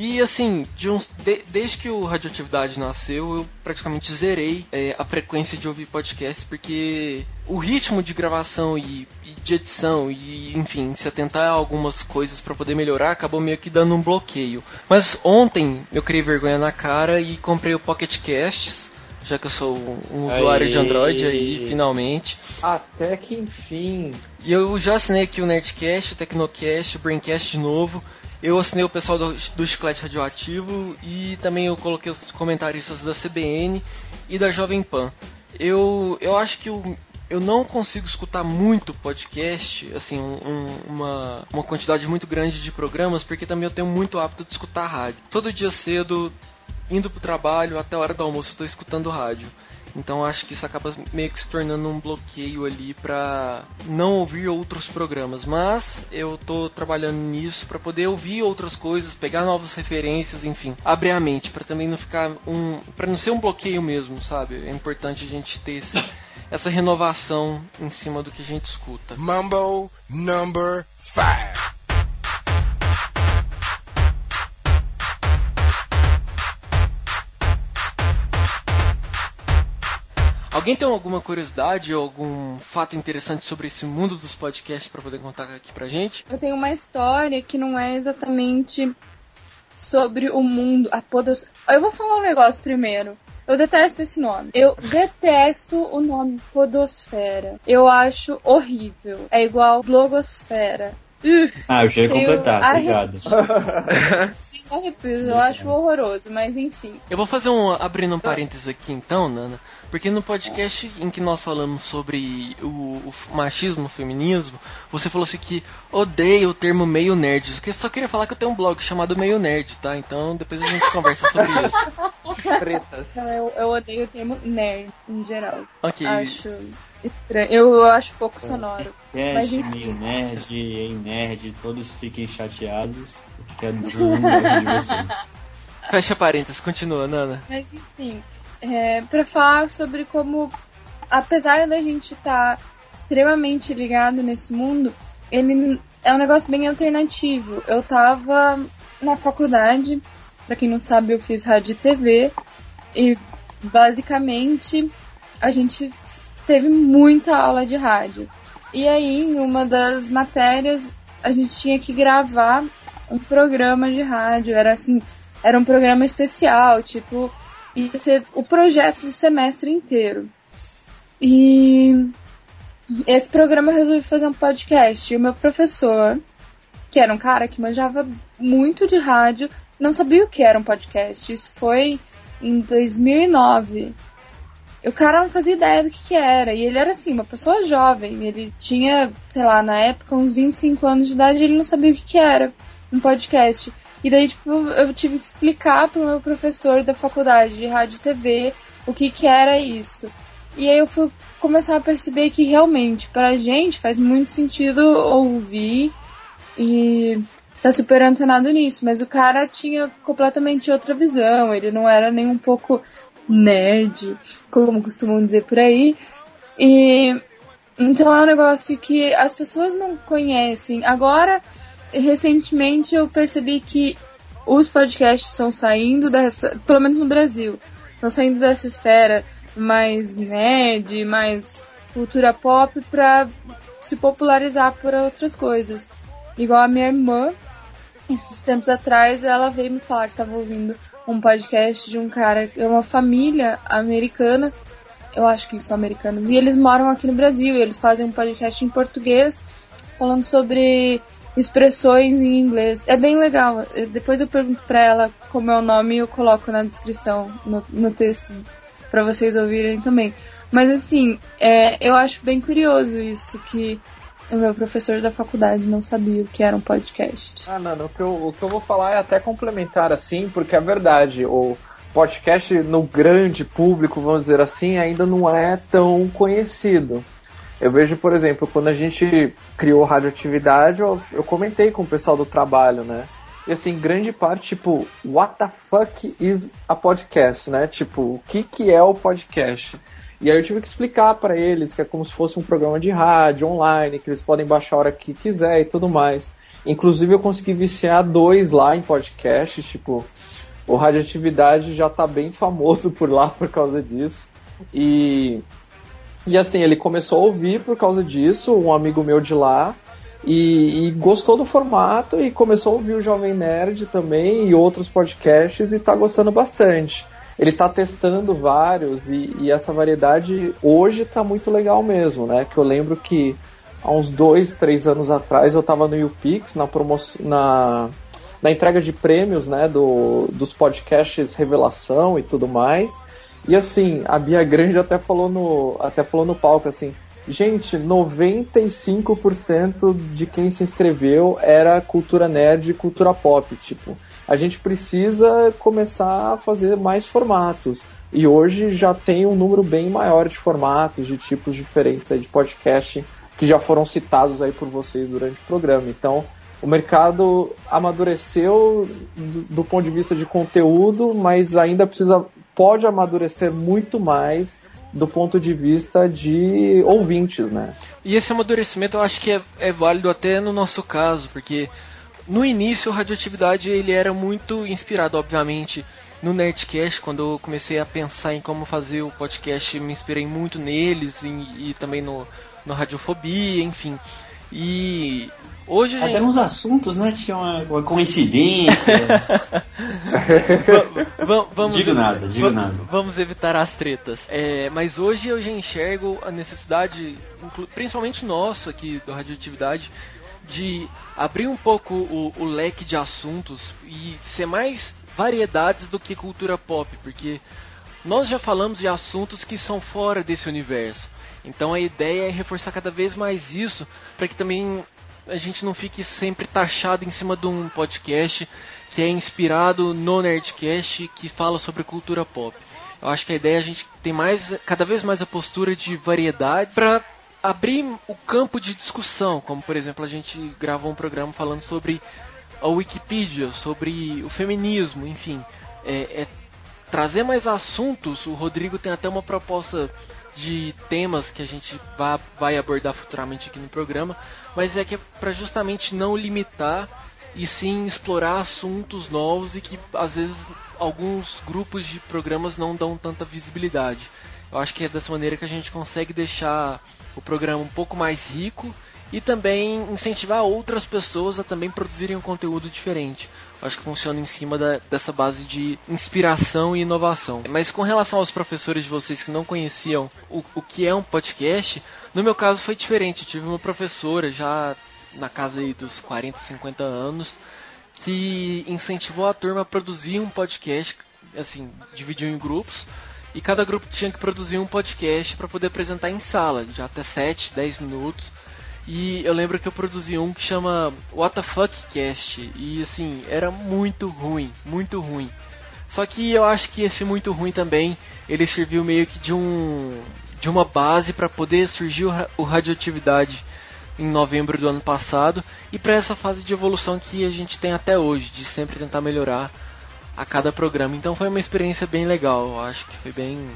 Speaker 3: E assim, de uns, de- desde que o Radioatividade nasceu, eu praticamente zerei é, a frequência de ouvir podcasts, porque o ritmo de gravação e, e de edição, e enfim, se atentar a algumas coisas para poder melhorar, acabou meio que dando um bloqueio. Mas ontem eu criei vergonha na cara e comprei o Pocket Casts, já que eu sou um usuário de. Android aí, finalmente.
Speaker 5: Até que enfim.
Speaker 3: E eu já assinei aqui o Nerdcast, o Tecnocast, o Braincast de novo. Eu assinei o pessoal do, do Chiclete Radioativo e também eu coloquei os comentaristas da CBN e da Jovem Pan. Eu, eu acho que o, eu não consigo escutar muito podcast, assim, um- um- uma, uma quantidade muito grande de programas, porque também eu tenho muito hábito de escutar rádio. Todo dia cedo, indo pro trabalho, até a hora do almoço, eu tô escutando rádio. Então acho que isso acaba meio que se tornando um bloqueio ali pra não ouvir outros programas. Mas eu tô trabalhando nisso pra poder ouvir outras coisas, pegar novas referências, enfim, abrir a mente pra também não ficar um, para não ser um bloqueio mesmo, sabe? É importante a gente ter esse, essa renovação em cima do que a gente escuta.
Speaker 9: Mambo number five.
Speaker 3: Alguém tem alguma curiosidade ou algum fato interessante sobre esse mundo dos podcasts pra poder contar aqui pra gente?
Speaker 4: Eu tenho uma história que não é exatamente sobre o mundo, a podos... Eu vou falar um negócio primeiro. Eu detesto esse nome. Eu detesto o nome Podosfera. Eu acho horrível. É igual Blogosfera. Ugh,
Speaker 8: Ah, eu já ia
Speaker 4: Tem o
Speaker 8: completar, obrigado.
Speaker 4: Arrepios, eu acho horroroso, mas enfim.
Speaker 3: Eu vou fazer um. abrindo um parênteses aqui então, Nana. Porque no podcast em que nós falamos sobre o, o machismo, o feminismo, você falou assim que odeia o termo meio nerd. Eu só queria falar que eu tenho um blog chamado Meio Nerd, tá? Então depois a gente conversa sobre isso.
Speaker 5: Pretas.
Speaker 4: Eu, eu odeio o termo nerd em geral.
Speaker 3: Ok.
Speaker 4: Acho estranho. Eu, acho pouco sonoro. Mas
Speaker 8: Cast,
Speaker 4: enfim.
Speaker 8: meio nerd, ei nerd, todos fiquem chateados. Que é do mundo de vocês.
Speaker 3: Fecha parênteses, continua, Nana.
Speaker 4: Mas enfim, é, para falar sobre como, apesar da gente estar extremamente ligado nesse mundo, ele é um negócio bem alternativo. Eu tava na faculdade, pra quem não sabe, eu fiz rádio e TV, e basicamente a gente teve muita aula de rádio. E aí, em uma das matérias, a gente tinha que gravar um programa de rádio. Era assim, era um programa especial, tipo, ia ser o projeto do semestre inteiro. E esse programa eu resolvi fazer um podcast. E o meu professor, que era um cara que manjava muito de rádio, não sabia o que era um podcast. Isso foi em 2009. E o cara não fazia ideia do que, que era. E ele era assim, uma pessoa jovem. Ele tinha, sei lá, na época, uns 25 anos de idade e ele não sabia o que, que era um podcast. E daí, tipo, eu tive que explicar pro meu professor da faculdade de rádio e TV o que, que era isso. E aí eu fui começar a perceber que realmente, pra gente, faz muito sentido ouvir e tá super antenado nisso. Mas o cara tinha completamente outra visão. Ele não era nem um pouco nerd, como costumam dizer por aí. E então é um negócio que as pessoas não conhecem. Agora, recentemente eu percebi que os podcasts estão saindo dessa, pelo menos no Brasil, estão saindo dessa esfera mais nerd, mais cultura pop pra se popularizar por outras coisas. Igual a minha irmã, esses tempos atrás, ela veio me falar que estava ouvindo um podcast de um cara, é uma família americana, eu acho que eles são americanos, e eles moram aqui no Brasil, eles fazem um podcast em português falando sobre expressões em inglês. É bem legal. Depois eu pergunto pra ela como é o nome e eu coloco na descrição, no, no texto, pra vocês ouvirem também. Mas assim, é, eu acho bem curioso isso, que o meu professor da faculdade não sabia o que era um podcast.
Speaker 5: Ah, não, o que, eu, o que eu vou falar é até complementar assim, porque é verdade, o podcast no grande público, vamos dizer assim, ainda não é tão conhecido. Eu vejo, por exemplo, quando a gente criou radioatividade, eu, eu comentei com o pessoal do trabalho, né? E assim, grande parte, tipo, what the fuck is a podcast, né? Tipo, o que que é o podcast? E aí eu tive que explicar para eles que é como se fosse um programa de rádio online, que eles podem baixar a hora que quiser e tudo mais. Inclusive eu consegui viciar dois lá em podcast, tipo, o Radioatividade já tá bem famoso por lá por causa disso. E e assim, ele começou a ouvir por causa disso, um amigo meu de lá, e, e gostou do formato e começou a ouvir o Jovem Nerd também e outros podcasts e tá gostando bastante. Ele tá testando vários e, e essa variedade hoje tá muito legal mesmo, né? Que eu lembro que há uns dois, três anos atrás eu tava no YouPix na promoção. Na, na entrega de prêmios, né, do, dos podcasts Revelação e tudo mais. E assim, a Bia Grande até falou no, até falou no palco assim, gente, 95% de quem se inscreveu era cultura nerd e cultura pop, tipo. A gente precisa começar a fazer mais formatos. E hoje já tem um número bem maior de formatos, de tipos diferentes aí de podcast que já foram citados aí por vocês durante o programa. Então, o mercado amadureceu do, do ponto de vista de conteúdo, mas ainda precisa pode amadurecer muito mais do ponto de vista de ouvintes, né?
Speaker 3: E esse amadurecimento eu acho que é, é válido até no nosso caso, porque no início o Radioatividade ele era muito inspirado, obviamente, no Nerdcast, quando eu comecei a pensar em como fazer o podcast, me inspirei muito neles e, e também no, no Radiofobia, enfim. E hoje a gente...
Speaker 8: Até nos assuntos, né? Tinha uma, uma coincidência.
Speaker 3: Va- va- vamos
Speaker 8: Digo nada, digo nada.
Speaker 3: Vamos evitar as tretas. É, mas hoje eu já enxergo a necessidade, principalmente nosso aqui do Radioatividade, de abrir um pouco o, o leque de assuntos e ser mais variedades do que cultura pop, porque nós já falamos de assuntos que são fora desse universo. Então a ideia é reforçar cada vez mais isso, para que também a gente não fique sempre taxado em cima de um podcast que é inspirado no Nerdcast que fala sobre cultura pop. Eu acho que a ideia é a gente ter mais, cada vez mais a postura de variedades para abrir o campo de discussão, como por exemplo a gente gravou um programa falando sobre a Wikipedia, sobre o feminismo, enfim, é, é trazer mais assuntos. O Rodrigo tem até uma proposta de temas que a gente vai, abordar futuramente aqui no programa, mas é que é para justamente não limitar e sim explorar assuntos novos e que às vezes alguns grupos de programas não dão tanta visibilidade. Eu acho que é dessa maneira que a gente consegue deixar o programa um pouco mais rico e também incentivar outras pessoas a também produzirem um conteúdo diferente. Acho que funciona em cima da- dessa base de inspiração e inovação. Mas com relação aos professores de vocês que não conheciam o, o que é um podcast, no meu caso foi diferente. Eu tive uma professora já na casa dos 40, 50 anos que incentivou a turma a produzir um podcast, assim, dividiu em grupos, e cada grupo tinha que produzir um podcast para poder apresentar em sala, de até 7, 10 minutos. E eu lembro que eu produzi um que chama Fuck Cast, e assim, era muito ruim, muito ruim. Só que eu acho que esse muito ruim também, ele serviu meio que de um de uma base para poder surgir o, o radioatividade em novembro do ano passado e para essa fase de evolução que a gente tem até hoje, de sempre tentar melhorar a cada programa. Então foi uma experiência bem legal, eu acho que foi bem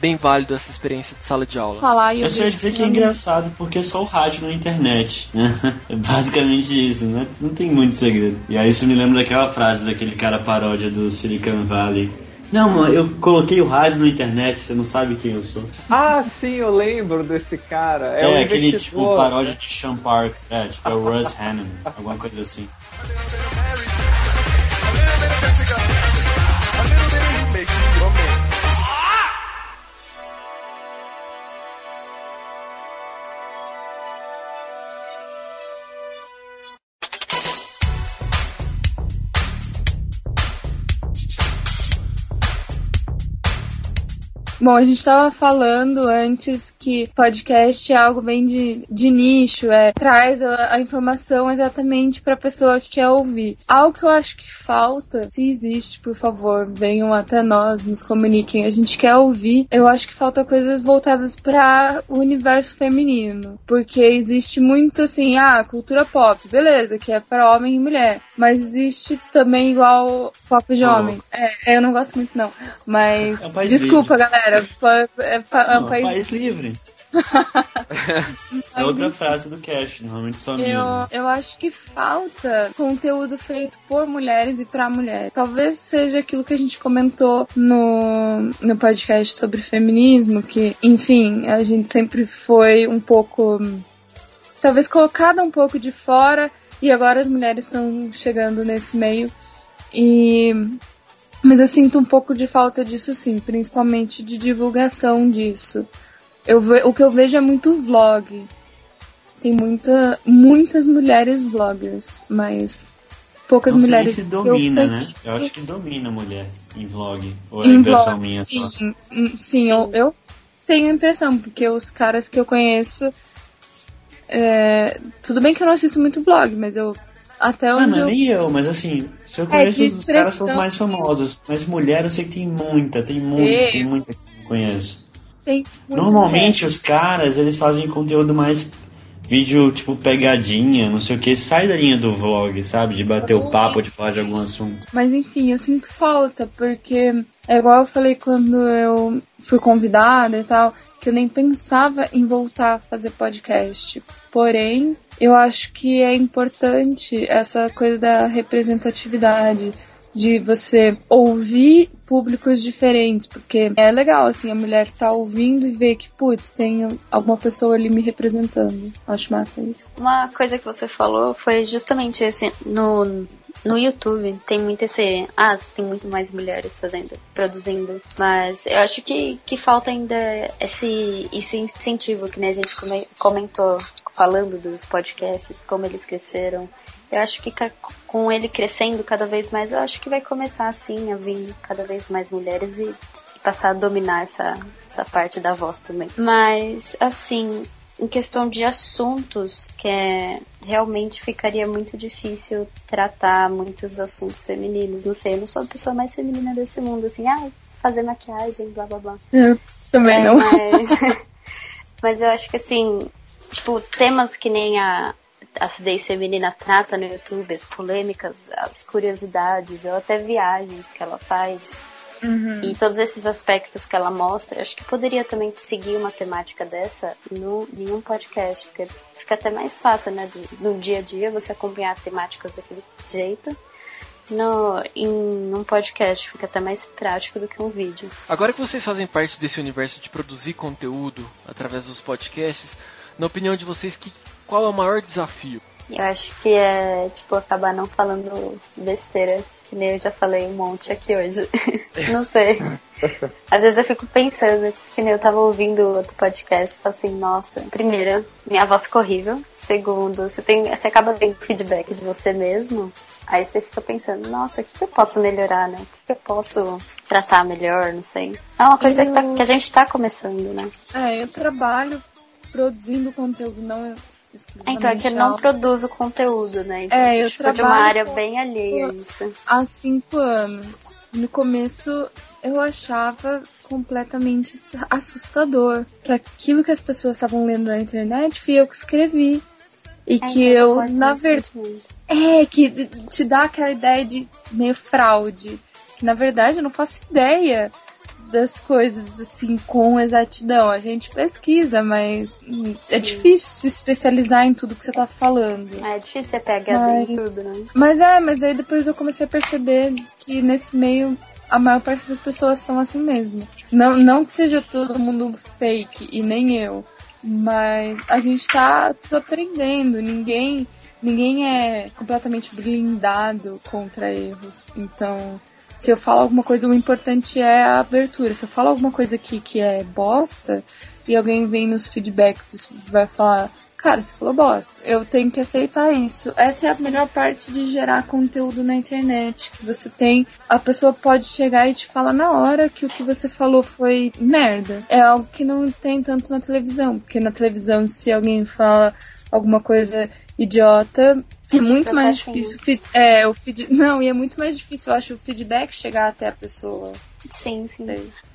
Speaker 3: bem válido essa experiência de sala de aula.
Speaker 4: Falar e
Speaker 8: Eu só ia dizer que é engraçado porque é só o rádio na internet. né? É basicamente isso, né? Não tem muito segredo. E aí isso me lembra daquela frase daquele cara paródia do Silicon Valley. Não, mano, eu coloquei o rádio na internet, você não sabe quem eu sou.
Speaker 5: Ah, sim, eu lembro desse cara. É,
Speaker 8: É,
Speaker 5: o
Speaker 8: aquele tipo paródia
Speaker 5: né?
Speaker 8: de Sean Park. É, tipo, é o Russ Hannon, alguma coisa assim.
Speaker 4: Bom, a gente estava falando antes que podcast é algo bem de, de nicho, é traz a, a informação exatamente para a pessoa que quer ouvir. Algo que eu acho que falta, se existe, por favor, venham até nós, nos comuniquem. A gente quer ouvir. Eu acho que falta coisas voltadas para o universo feminino, porque existe muito assim, ah, cultura pop, beleza, que é para homem e mulher, mas existe também igual pop de
Speaker 8: Oh.
Speaker 4: homem. É, eu não gosto muito não, mas
Speaker 8: É um
Speaker 4: desculpa, galera. Pa- É, pa- é um
Speaker 8: Não,
Speaker 4: país.
Speaker 8: país livre. É outra frase do Cash, normalmente só minha.
Speaker 4: Eu,
Speaker 8: né?
Speaker 4: eu acho que falta conteúdo feito por mulheres e pra mulheres. Talvez seja aquilo que a gente comentou no, no podcast sobre feminismo, que, enfim, a gente sempre foi um pouco. Talvez colocada um pouco de fora, e agora as mulheres estão chegando nesse meio. E. Mas eu sinto um pouco de falta disso sim, principalmente de divulgação disso. Eu ve- o que eu vejo é muito vlog. Tem muita, muitas mulheres vloggers, mas poucas
Speaker 8: Não
Speaker 4: mulheres.
Speaker 8: se
Speaker 4: que
Speaker 8: domina,
Speaker 4: eu
Speaker 8: né? Eu acho que domina a mulher em vlog. Ou é
Speaker 4: em
Speaker 8: impressão
Speaker 4: vlog,
Speaker 8: minha só?
Speaker 4: Sim, hum, sim, Eu, eu tenho a impressão, porque os caras que eu conheço. é, tudo bem que eu não assisto muito vlog, mas eu. Até
Speaker 8: Ah,
Speaker 4: onde
Speaker 8: não,
Speaker 4: eu.
Speaker 8: nem eu, mas assim, se eu
Speaker 4: É,
Speaker 8: conheço
Speaker 4: de
Speaker 8: os caras são os mais famosos. Mas mulher eu sei que tem muita, tem muita,
Speaker 4: É.
Speaker 8: tem muita que eu conheço.
Speaker 4: Tem
Speaker 8: Normalmente os caras, eles fazem conteúdo mais vídeo tipo pegadinha, não sei o que, sai da linha do vlog, sabe? De bater o papo, de falar de algum assunto.
Speaker 4: Mas enfim, eu sinto falta, porque é igual eu falei quando eu fui convidada e tal, que eu nem pensava em voltar a fazer podcast. Porém, eu acho que é importante essa coisa da representatividade, de você ouvir públicos diferentes, porque é legal, assim, a mulher tá ouvindo e ver que, putz, tem alguma pessoa ali me representando. Acho massa isso.
Speaker 6: Uma coisa que você falou foi justamente esse, no, no YouTube tem muito esse. Ah, tem muito mais mulheres fazendo, produzindo. Mas eu acho que, que falta ainda esse, esse incentivo que né, a gente comentou falando dos podcasts, como eles cresceram. Eu acho que com ele crescendo cada vez mais, eu acho que vai começar assim a vir cada vez mais mulheres e passar a dominar essa, essa parte da voz também. Mas, assim, em questão de assuntos, que é, realmente ficaria muito difícil tratar muitos assuntos femininos. Não sei, eu não sou a pessoa mais feminina desse mundo, assim, ah, fazer maquiagem, blá blá blá.
Speaker 4: Eu também
Speaker 6: É,
Speaker 4: não.
Speaker 6: Mas, mas eu acho que assim, tipo, temas que nem a acidez feminina trata no YouTube, as polêmicas, as curiosidades, ou até viagens que ela faz.
Speaker 4: Uhum.
Speaker 6: E todos esses aspectos que ela mostra, acho que poderia também seguir uma temática dessa no, em um podcast, porque fica até mais fácil, né? do- No dia a dia você acompanhar temáticas daquele jeito. No, em um podcast fica até mais prático do que um vídeo.
Speaker 3: Agora que vocês fazem parte desse universo de produzir conteúdo através dos podcasts, na opinião de vocês, que, qual é o maior desafio?
Speaker 6: Eu acho que é, tipo, acabar não falando besteira, que nem eu já falei um monte aqui hoje. não sei. Às vezes eu fico pensando, que nem eu tava ouvindo outro podcast assim, nossa, primeiro, minha voz ficou horrível. Segundo, você tem. Você acaba tendo feedback de você mesmo. Aí você fica pensando, nossa, o que, que eu posso melhorar, né? O que, que eu posso tratar melhor, não sei. É uma coisa que, tá- que a gente tá começando, né?
Speaker 4: É, eu trabalho produzindo conteúdo, não
Speaker 6: Então, é que eu não
Speaker 4: algo.
Speaker 6: produzo conteúdo, né? Então,
Speaker 4: É, eu
Speaker 6: tipo, de uma
Speaker 4: trabalho
Speaker 6: área bem alheia a isso.
Speaker 4: há cinco anos. No começo eu achava completamente assustador que aquilo que as pessoas estavam lendo na internet fui eu que escrevi. E
Speaker 6: É,
Speaker 4: que
Speaker 6: então,
Speaker 4: eu,
Speaker 6: esse
Speaker 4: na verdade. É, que te dá aquela ideia de meio fraude. Que na verdade eu não faço ideia das coisas assim com exatidão. A gente pesquisa, mas hum, é
Speaker 6: Sim.
Speaker 4: difícil se especializar em tudo que você tá falando.
Speaker 6: É difícil ser PHD
Speaker 4: Mas-
Speaker 6: tudo, né?
Speaker 4: Mas é, mas aí depois eu comecei a perceber que nesse meio a maior parte das pessoas são assim mesmo. Não, não que seja todo mundo fake e nem eu, mas a gente tá tudo aprendendo. Ninguém, ninguém é completamente blindado contra erros. Então, se eu falo alguma coisa, o importante é a abertura. Se eu falo alguma coisa aqui que é bosta e alguém vem nos feedbacks e vai falar, cara, você falou bosta. Eu tenho que aceitar isso. Essa é a melhor parte de gerar conteúdo na internet. Que você tem. A pessoa pode chegar e te falar na hora que o que você falou foi merda. É algo que não tem tanto na televisão. Porque na televisão, se alguém fala alguma coisa idiota. É muito mais
Speaker 6: Processinho.
Speaker 4: difícil. É, o feed... Não, e é muito mais difícil, eu acho, o feedback chegar até a pessoa.
Speaker 6: Sim, sim.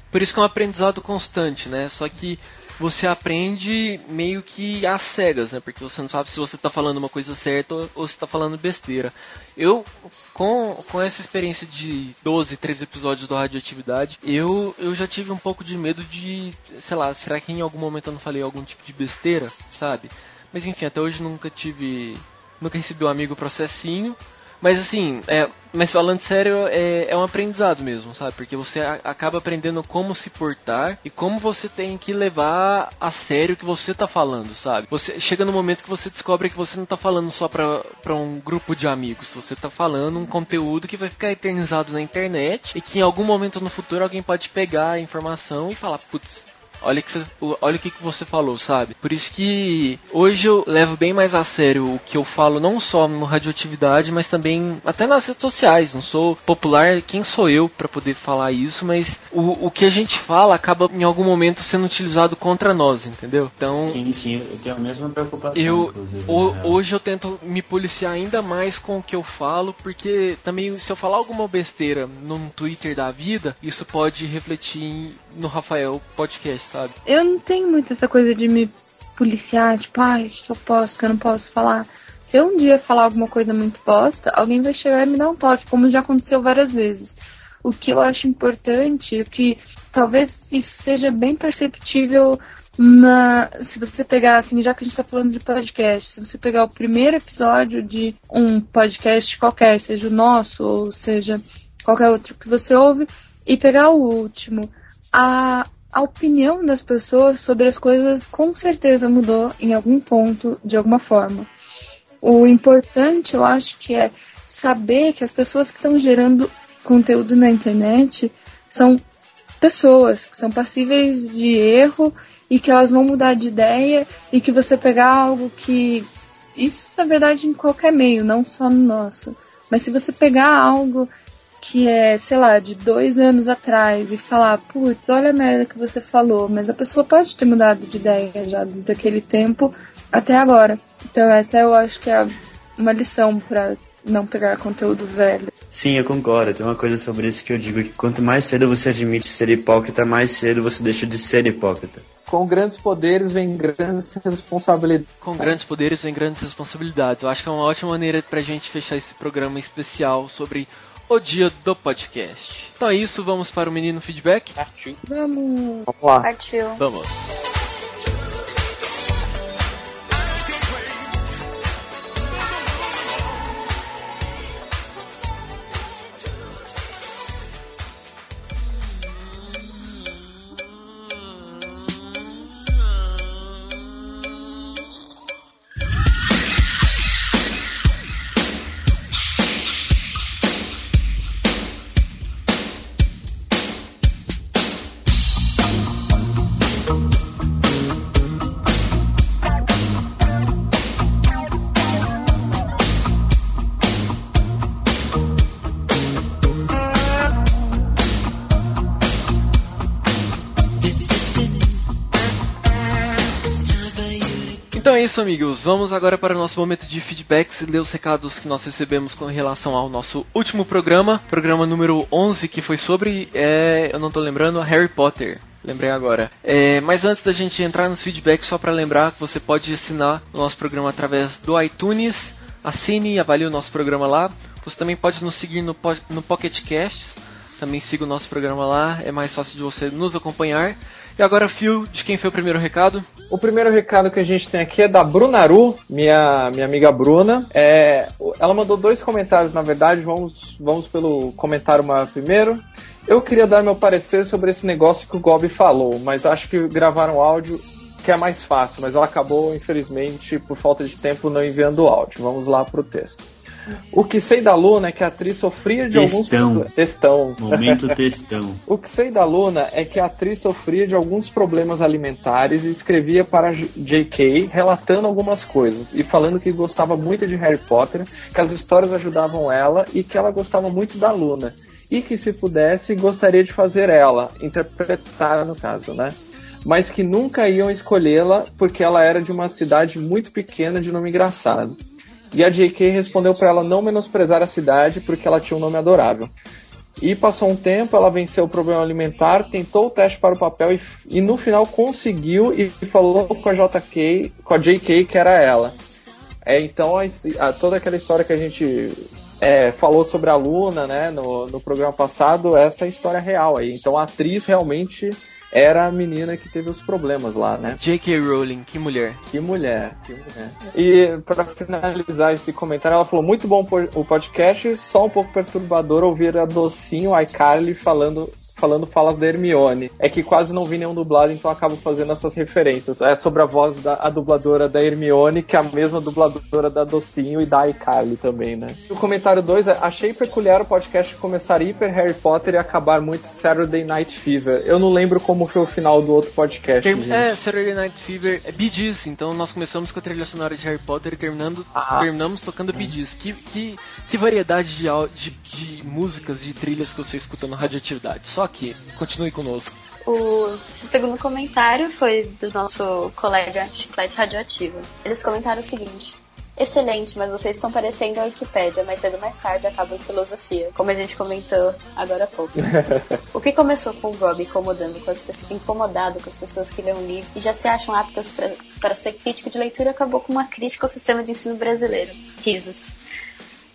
Speaker 3: Por isso que é um aprendizado constante, né? Só que você aprende meio que às cegas, né? Porque você não sabe se você tá falando uma coisa certa ou, ou se tá falando besteira. Eu, com, com essa experiência de 12, 13 episódios do Radioatividade, eu, eu já tive um pouco de medo de, sei lá, será que em algum momento eu não falei algum tipo de besteira, sabe? Mas enfim, até hoje nunca tive. Nunca recebi um amigo processinho. Mas assim, é, mas falando sério, é, é um aprendizado mesmo, sabe? Porque você a- acaba aprendendo como se portar e como você tem que levar a sério o que você tá falando, sabe? Você chega no momento que você descobre que você não tá falando só pra, pra um grupo de amigos, você tá falando um conteúdo que vai ficar eternizado na internet e que em algum momento no futuro alguém pode pegar a informação e falar, putz, Olha, que o- olha o que, que você falou, sabe? Por isso que hoje eu levo bem mais a sério o que eu falo, não só no radioatividade, mas também até nas redes sociais. Não sou popular, quem sou eu para poder falar isso, mas o, o que a gente fala acaba em algum momento sendo utilizado contra nós, entendeu? Então.
Speaker 8: Sim, sim, eu tenho a mesma preocupação,
Speaker 3: Eu,
Speaker 8: né?
Speaker 3: hoje eu tento me policiar ainda mais com o que eu falo, porque também se eu falar alguma besteira num Twitter da vida, isso pode refletir em- no Rafael Podcast, sabe?
Speaker 4: Eu não tenho muito essa coisa de me policiar, tipo, ai, o que eu posso, o que eu não posso falar. Se eu um dia falar alguma coisa muito bosta, alguém vai chegar e me dar um toque, como já aconteceu várias vezes. O que eu acho importante é que talvez isso seja bem perceptível na. Se você pegar, assim, já que a gente tá falando de podcast, se você pegar o primeiro episódio de um podcast qualquer, seja o nosso ou seja qualquer outro que você ouve, e pegar o último. A, a opinião das pessoas sobre as coisas com certeza mudou em algum ponto, de alguma forma. O importante, eu acho que é saber que as pessoas que estão gerando conteúdo na internet são pessoas que são passíveis de erro e que elas vão mudar de ideia e que você pegar algo que isso na verdade em qualquer meio, não só no nosso, mas se você pegar algo que é, sei lá, de dois anos atrás e falar, putz, olha a merda que você falou, mas a pessoa pode ter mudado de ideia já desde aquele tempo até agora. Então essa eu acho que é uma lição para não pegar conteúdo velho.
Speaker 8: Sim, eu concordo. Tem uma coisa sobre isso que eu digo que quanto mais cedo você admite ser hipócrita, mais cedo você deixa de ser hipócrita.
Speaker 5: Com grandes poderes vem grandes responsabilidades.
Speaker 3: Com grandes poderes vem grandes responsabilidades. Eu acho que é uma ótima maneira pra gente fechar esse programa especial sobre o dia do podcast. Então é isso, vamos para o menino feedback?
Speaker 7: Partiu.
Speaker 4: Vamos.
Speaker 5: Vamos lá.
Speaker 6: Partiu.
Speaker 3: Vamos. Amigos. Vamos agora para o nosso momento de feedbacks e ler os recados que nós recebemos com relação ao nosso último programa, programa número 11, que foi sobre, é, eu não tô lembrando, Harry Potter. Lembrei agora. É, mas antes da gente entrar nos feedbacks, só para lembrar que você pode assinar o nosso programa através do iTunes. Assine e avalie o nosso programa lá. Você também pode nos seguir no, no Pocket Casts. Também siga o nosso programa lá. É mais fácil de você nos acompanhar. E agora, Phil, de quem foi o primeiro recado?
Speaker 5: O primeiro recado que a gente tem aqui é da Brunaru, minha, minha amiga Bruna. É, ela mandou dois comentários, na verdade. Vamos, vamos pelo comentário maior primeiro. Eu queria dar meu parecer sobre esse negócio que o Gobi falou, mas acho que gravaram áudio que é mais fácil, mas ela acabou, infelizmente, por falta de tempo, não enviando o áudio. Vamos lá pro texto. O que sei da Luna é que a atriz sofria de alguns
Speaker 8: Textão.
Speaker 5: Textão.
Speaker 8: Momento textão.
Speaker 5: O que sei da Luna é que a atriz sofria de alguns problemas alimentares e escrevia para J.K. relatando algumas coisas e falando que gostava muito de Harry Potter, que as histórias ajudavam ela e que ela gostava muito da Luna. E que se pudesse, gostaria de fazer ela, interpretar no caso, né? Mas que nunca iam escolhê-la porque ela era de uma cidade muito pequena de nome engraçado. E a J.K. respondeu para ela não menosprezar a cidade porque ela tinha um nome adorável. E passou um tempo, ela venceu o problema alimentar, tentou o teste para o papel e, e no final conseguiu e falou com a JK, com a JK que era ela. É, então a, a- toda aquela história que a gente é, falou sobre a Luna, né, no, no programa passado, essa é a história real aí. Então a atriz realmente era a menina que teve os problemas lá, né?
Speaker 3: J.K. Rowling, que mulher.
Speaker 5: Que mulher, que mulher. E para finalizar esse comentário, ela falou muito bom o podcast, só um pouco perturbador ouvir a docinho iCarly falando falando falas da Hermione. É que quase não vi nenhum dublado, então acabo fazendo essas referências. É sobre a voz da a dubladora da Hermione, que é a mesma dubladora da Docinho e da iCarly também, né? O comentário 2 é: achei peculiar o podcast começar hiper Harry Potter e acabar muito Saturday Night Fever. Eu não lembro como foi o final do outro podcast.
Speaker 3: Term- é, Saturday Night Fever é Bee Gees, então nós começamos com a trilha sonora de Harry Potter e terminando,
Speaker 5: Ah.
Speaker 3: terminamos tocando Bee Gees. Que, que, que variedade de, de, de músicas, de trilhas que você escuta no Radioatividade. Só aqui, continue conosco.
Speaker 6: O, o segundo comentário foi do nosso colega Chiclete Radioativo. Eles comentaram o seguinte. Excelente, mas vocês estão parecendo a Wikipédia, mais cedo ou mais tarde acaba em filosofia, como a gente comentou agora há pouco. O que começou com o Rob incomodando com as pessoas, incomodado com as pessoas que lêem um livro e já se acham aptas pra- para ser crítico de leitura acabou com uma crítica ao sistema de ensino brasileiro. Risos.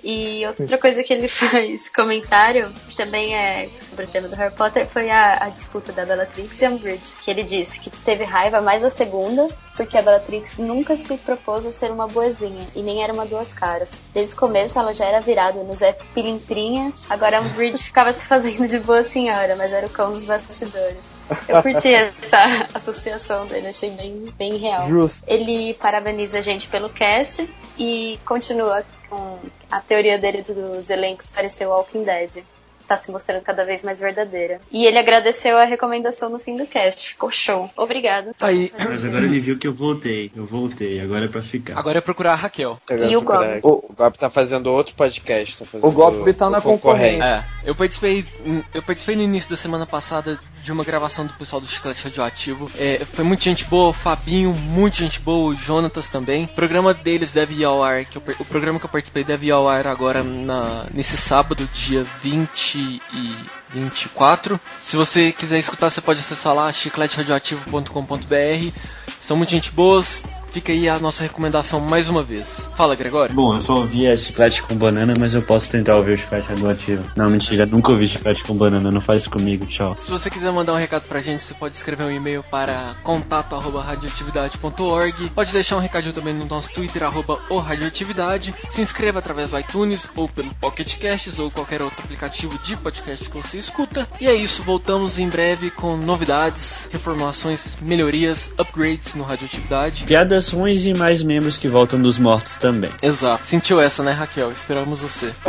Speaker 6: E outra coisa que ele faz comentário, também é sobre o tema do Harry Potter, foi a, a disputa da Bellatrix e Umbridge. Que ele disse que teve raiva mais da segunda porque a Bellatrix nunca se propôs a ser uma boazinha e nem era uma duas caras. Desde o começo ela já era virada no Zé Pilintrinha, agora a Umbridge ficava se fazendo de boa senhora, mas era o cão dos bastidores. Eu curti essa associação dele, achei bem, bem real.
Speaker 5: Justo.
Speaker 6: Ele parabeniza a gente pelo cast e continua com a teoria dele dos elencos parecer Walking Dead. Tá se mostrando cada vez mais verdadeira. E ele agradeceu a recomendação no fim do cast. Ficou show. Obrigado.
Speaker 3: Tá aí.
Speaker 8: Mas agora ele viu que eu voltei. Eu voltei, agora é pra ficar.
Speaker 3: Agora é procurar a Raquel.
Speaker 6: E o Gob?
Speaker 7: O, o Gob tá fazendo outro podcast. Tá fazendo
Speaker 5: O Gob tá na concorrência.
Speaker 3: É, eu participei, eu participei no início da semana passada de uma gravação do pessoal do Chiclete Radioativo. É, foi muita gente boa, o Fabinho, muita gente boa, o Jonatas também. O programa deles deve ir ao ar, que eu, o programa que eu participei deve ir ao ar agora na, nesse sábado, dia 20 e 24. Se você quiser escutar, você pode acessar lá chicleteradioativo.com.br. São muita gente boas. Fica aí a nossa recomendação mais uma vez. Fala, Gregório.
Speaker 8: Bom, eu só ouvi a chiclete com banana, mas eu posso tentar ouvir o chiclete radioativo. Não, mentira, nunca ouvi chiclete com banana, não faz isso comigo, tchau.
Speaker 3: Se você quiser mandar um recado pra gente, você pode escrever um e-mail para contato@radioatividade.org. Pode deixar um recadinho também no nosso Twitter arroba o radioatividade. Se inscreva através do iTunes ou pelo Pocket Casts ou qualquer outro aplicativo de podcast que você escuta. E é isso, voltamos em breve com novidades, reformulações, melhorias, upgrades no Radioatividade.
Speaker 8: Piadas e mais membros que voltam dos mortos também.
Speaker 3: Exato. Sentiu essa, né, Raquel? Esperamos você.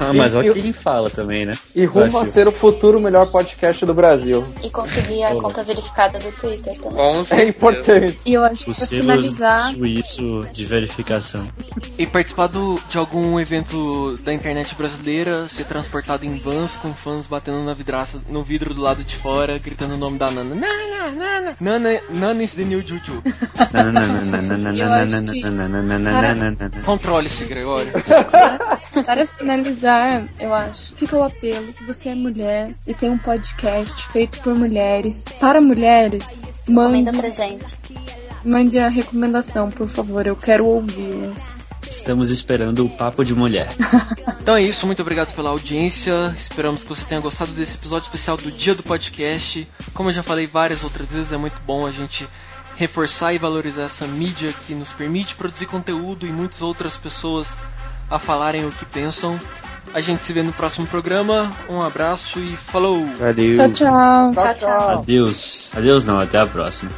Speaker 8: Ah, mas
Speaker 5: E-
Speaker 8: olha
Speaker 5: e-
Speaker 8: que ele fala também, né?
Speaker 5: E rumo a
Speaker 8: Desafio.
Speaker 5: ser o futuro melhor podcast do Brasil.
Speaker 6: E conseguir a conta verificada do Twitter também.
Speaker 7: Com
Speaker 5: É importante.
Speaker 4: E eu acho que
Speaker 8: O
Speaker 4: pra finalizar,
Speaker 8: suíço de verificação.
Speaker 3: E participar do- de algum evento da internet brasileira, ser transportado em vans com fãs batendo na vidraça, no vidro do lado de fora, gritando o nome da Nana. Nana, Nana, Nana, Nana is the new Juju. Controle-se, Gregório.
Speaker 4: para finalizar, eu acho, fica o apelo. Se você é mulher e tem um podcast feito por mulheres, para mulheres, mande,
Speaker 6: pra gente.
Speaker 4: mande a recomendação, por favor. Eu quero ouvi-las.
Speaker 8: Estamos esperando o papo de mulher.
Speaker 3: Então é isso, muito obrigado pela audiência. Esperamos que você tenha gostado desse episódio especial do Dia do Podcast. Como eu já falei várias outras vezes, é muito bom a gente reforçar e valorizar essa mídia que nos permite produzir conteúdo e muitas outras pessoas a falarem o que pensam. A gente se vê no próximo programa. Um abraço e falou!
Speaker 7: Valeu.
Speaker 4: Tchau, tchau.
Speaker 5: Tchau, tchau.
Speaker 8: Adeus. Adeus não, até a próxima.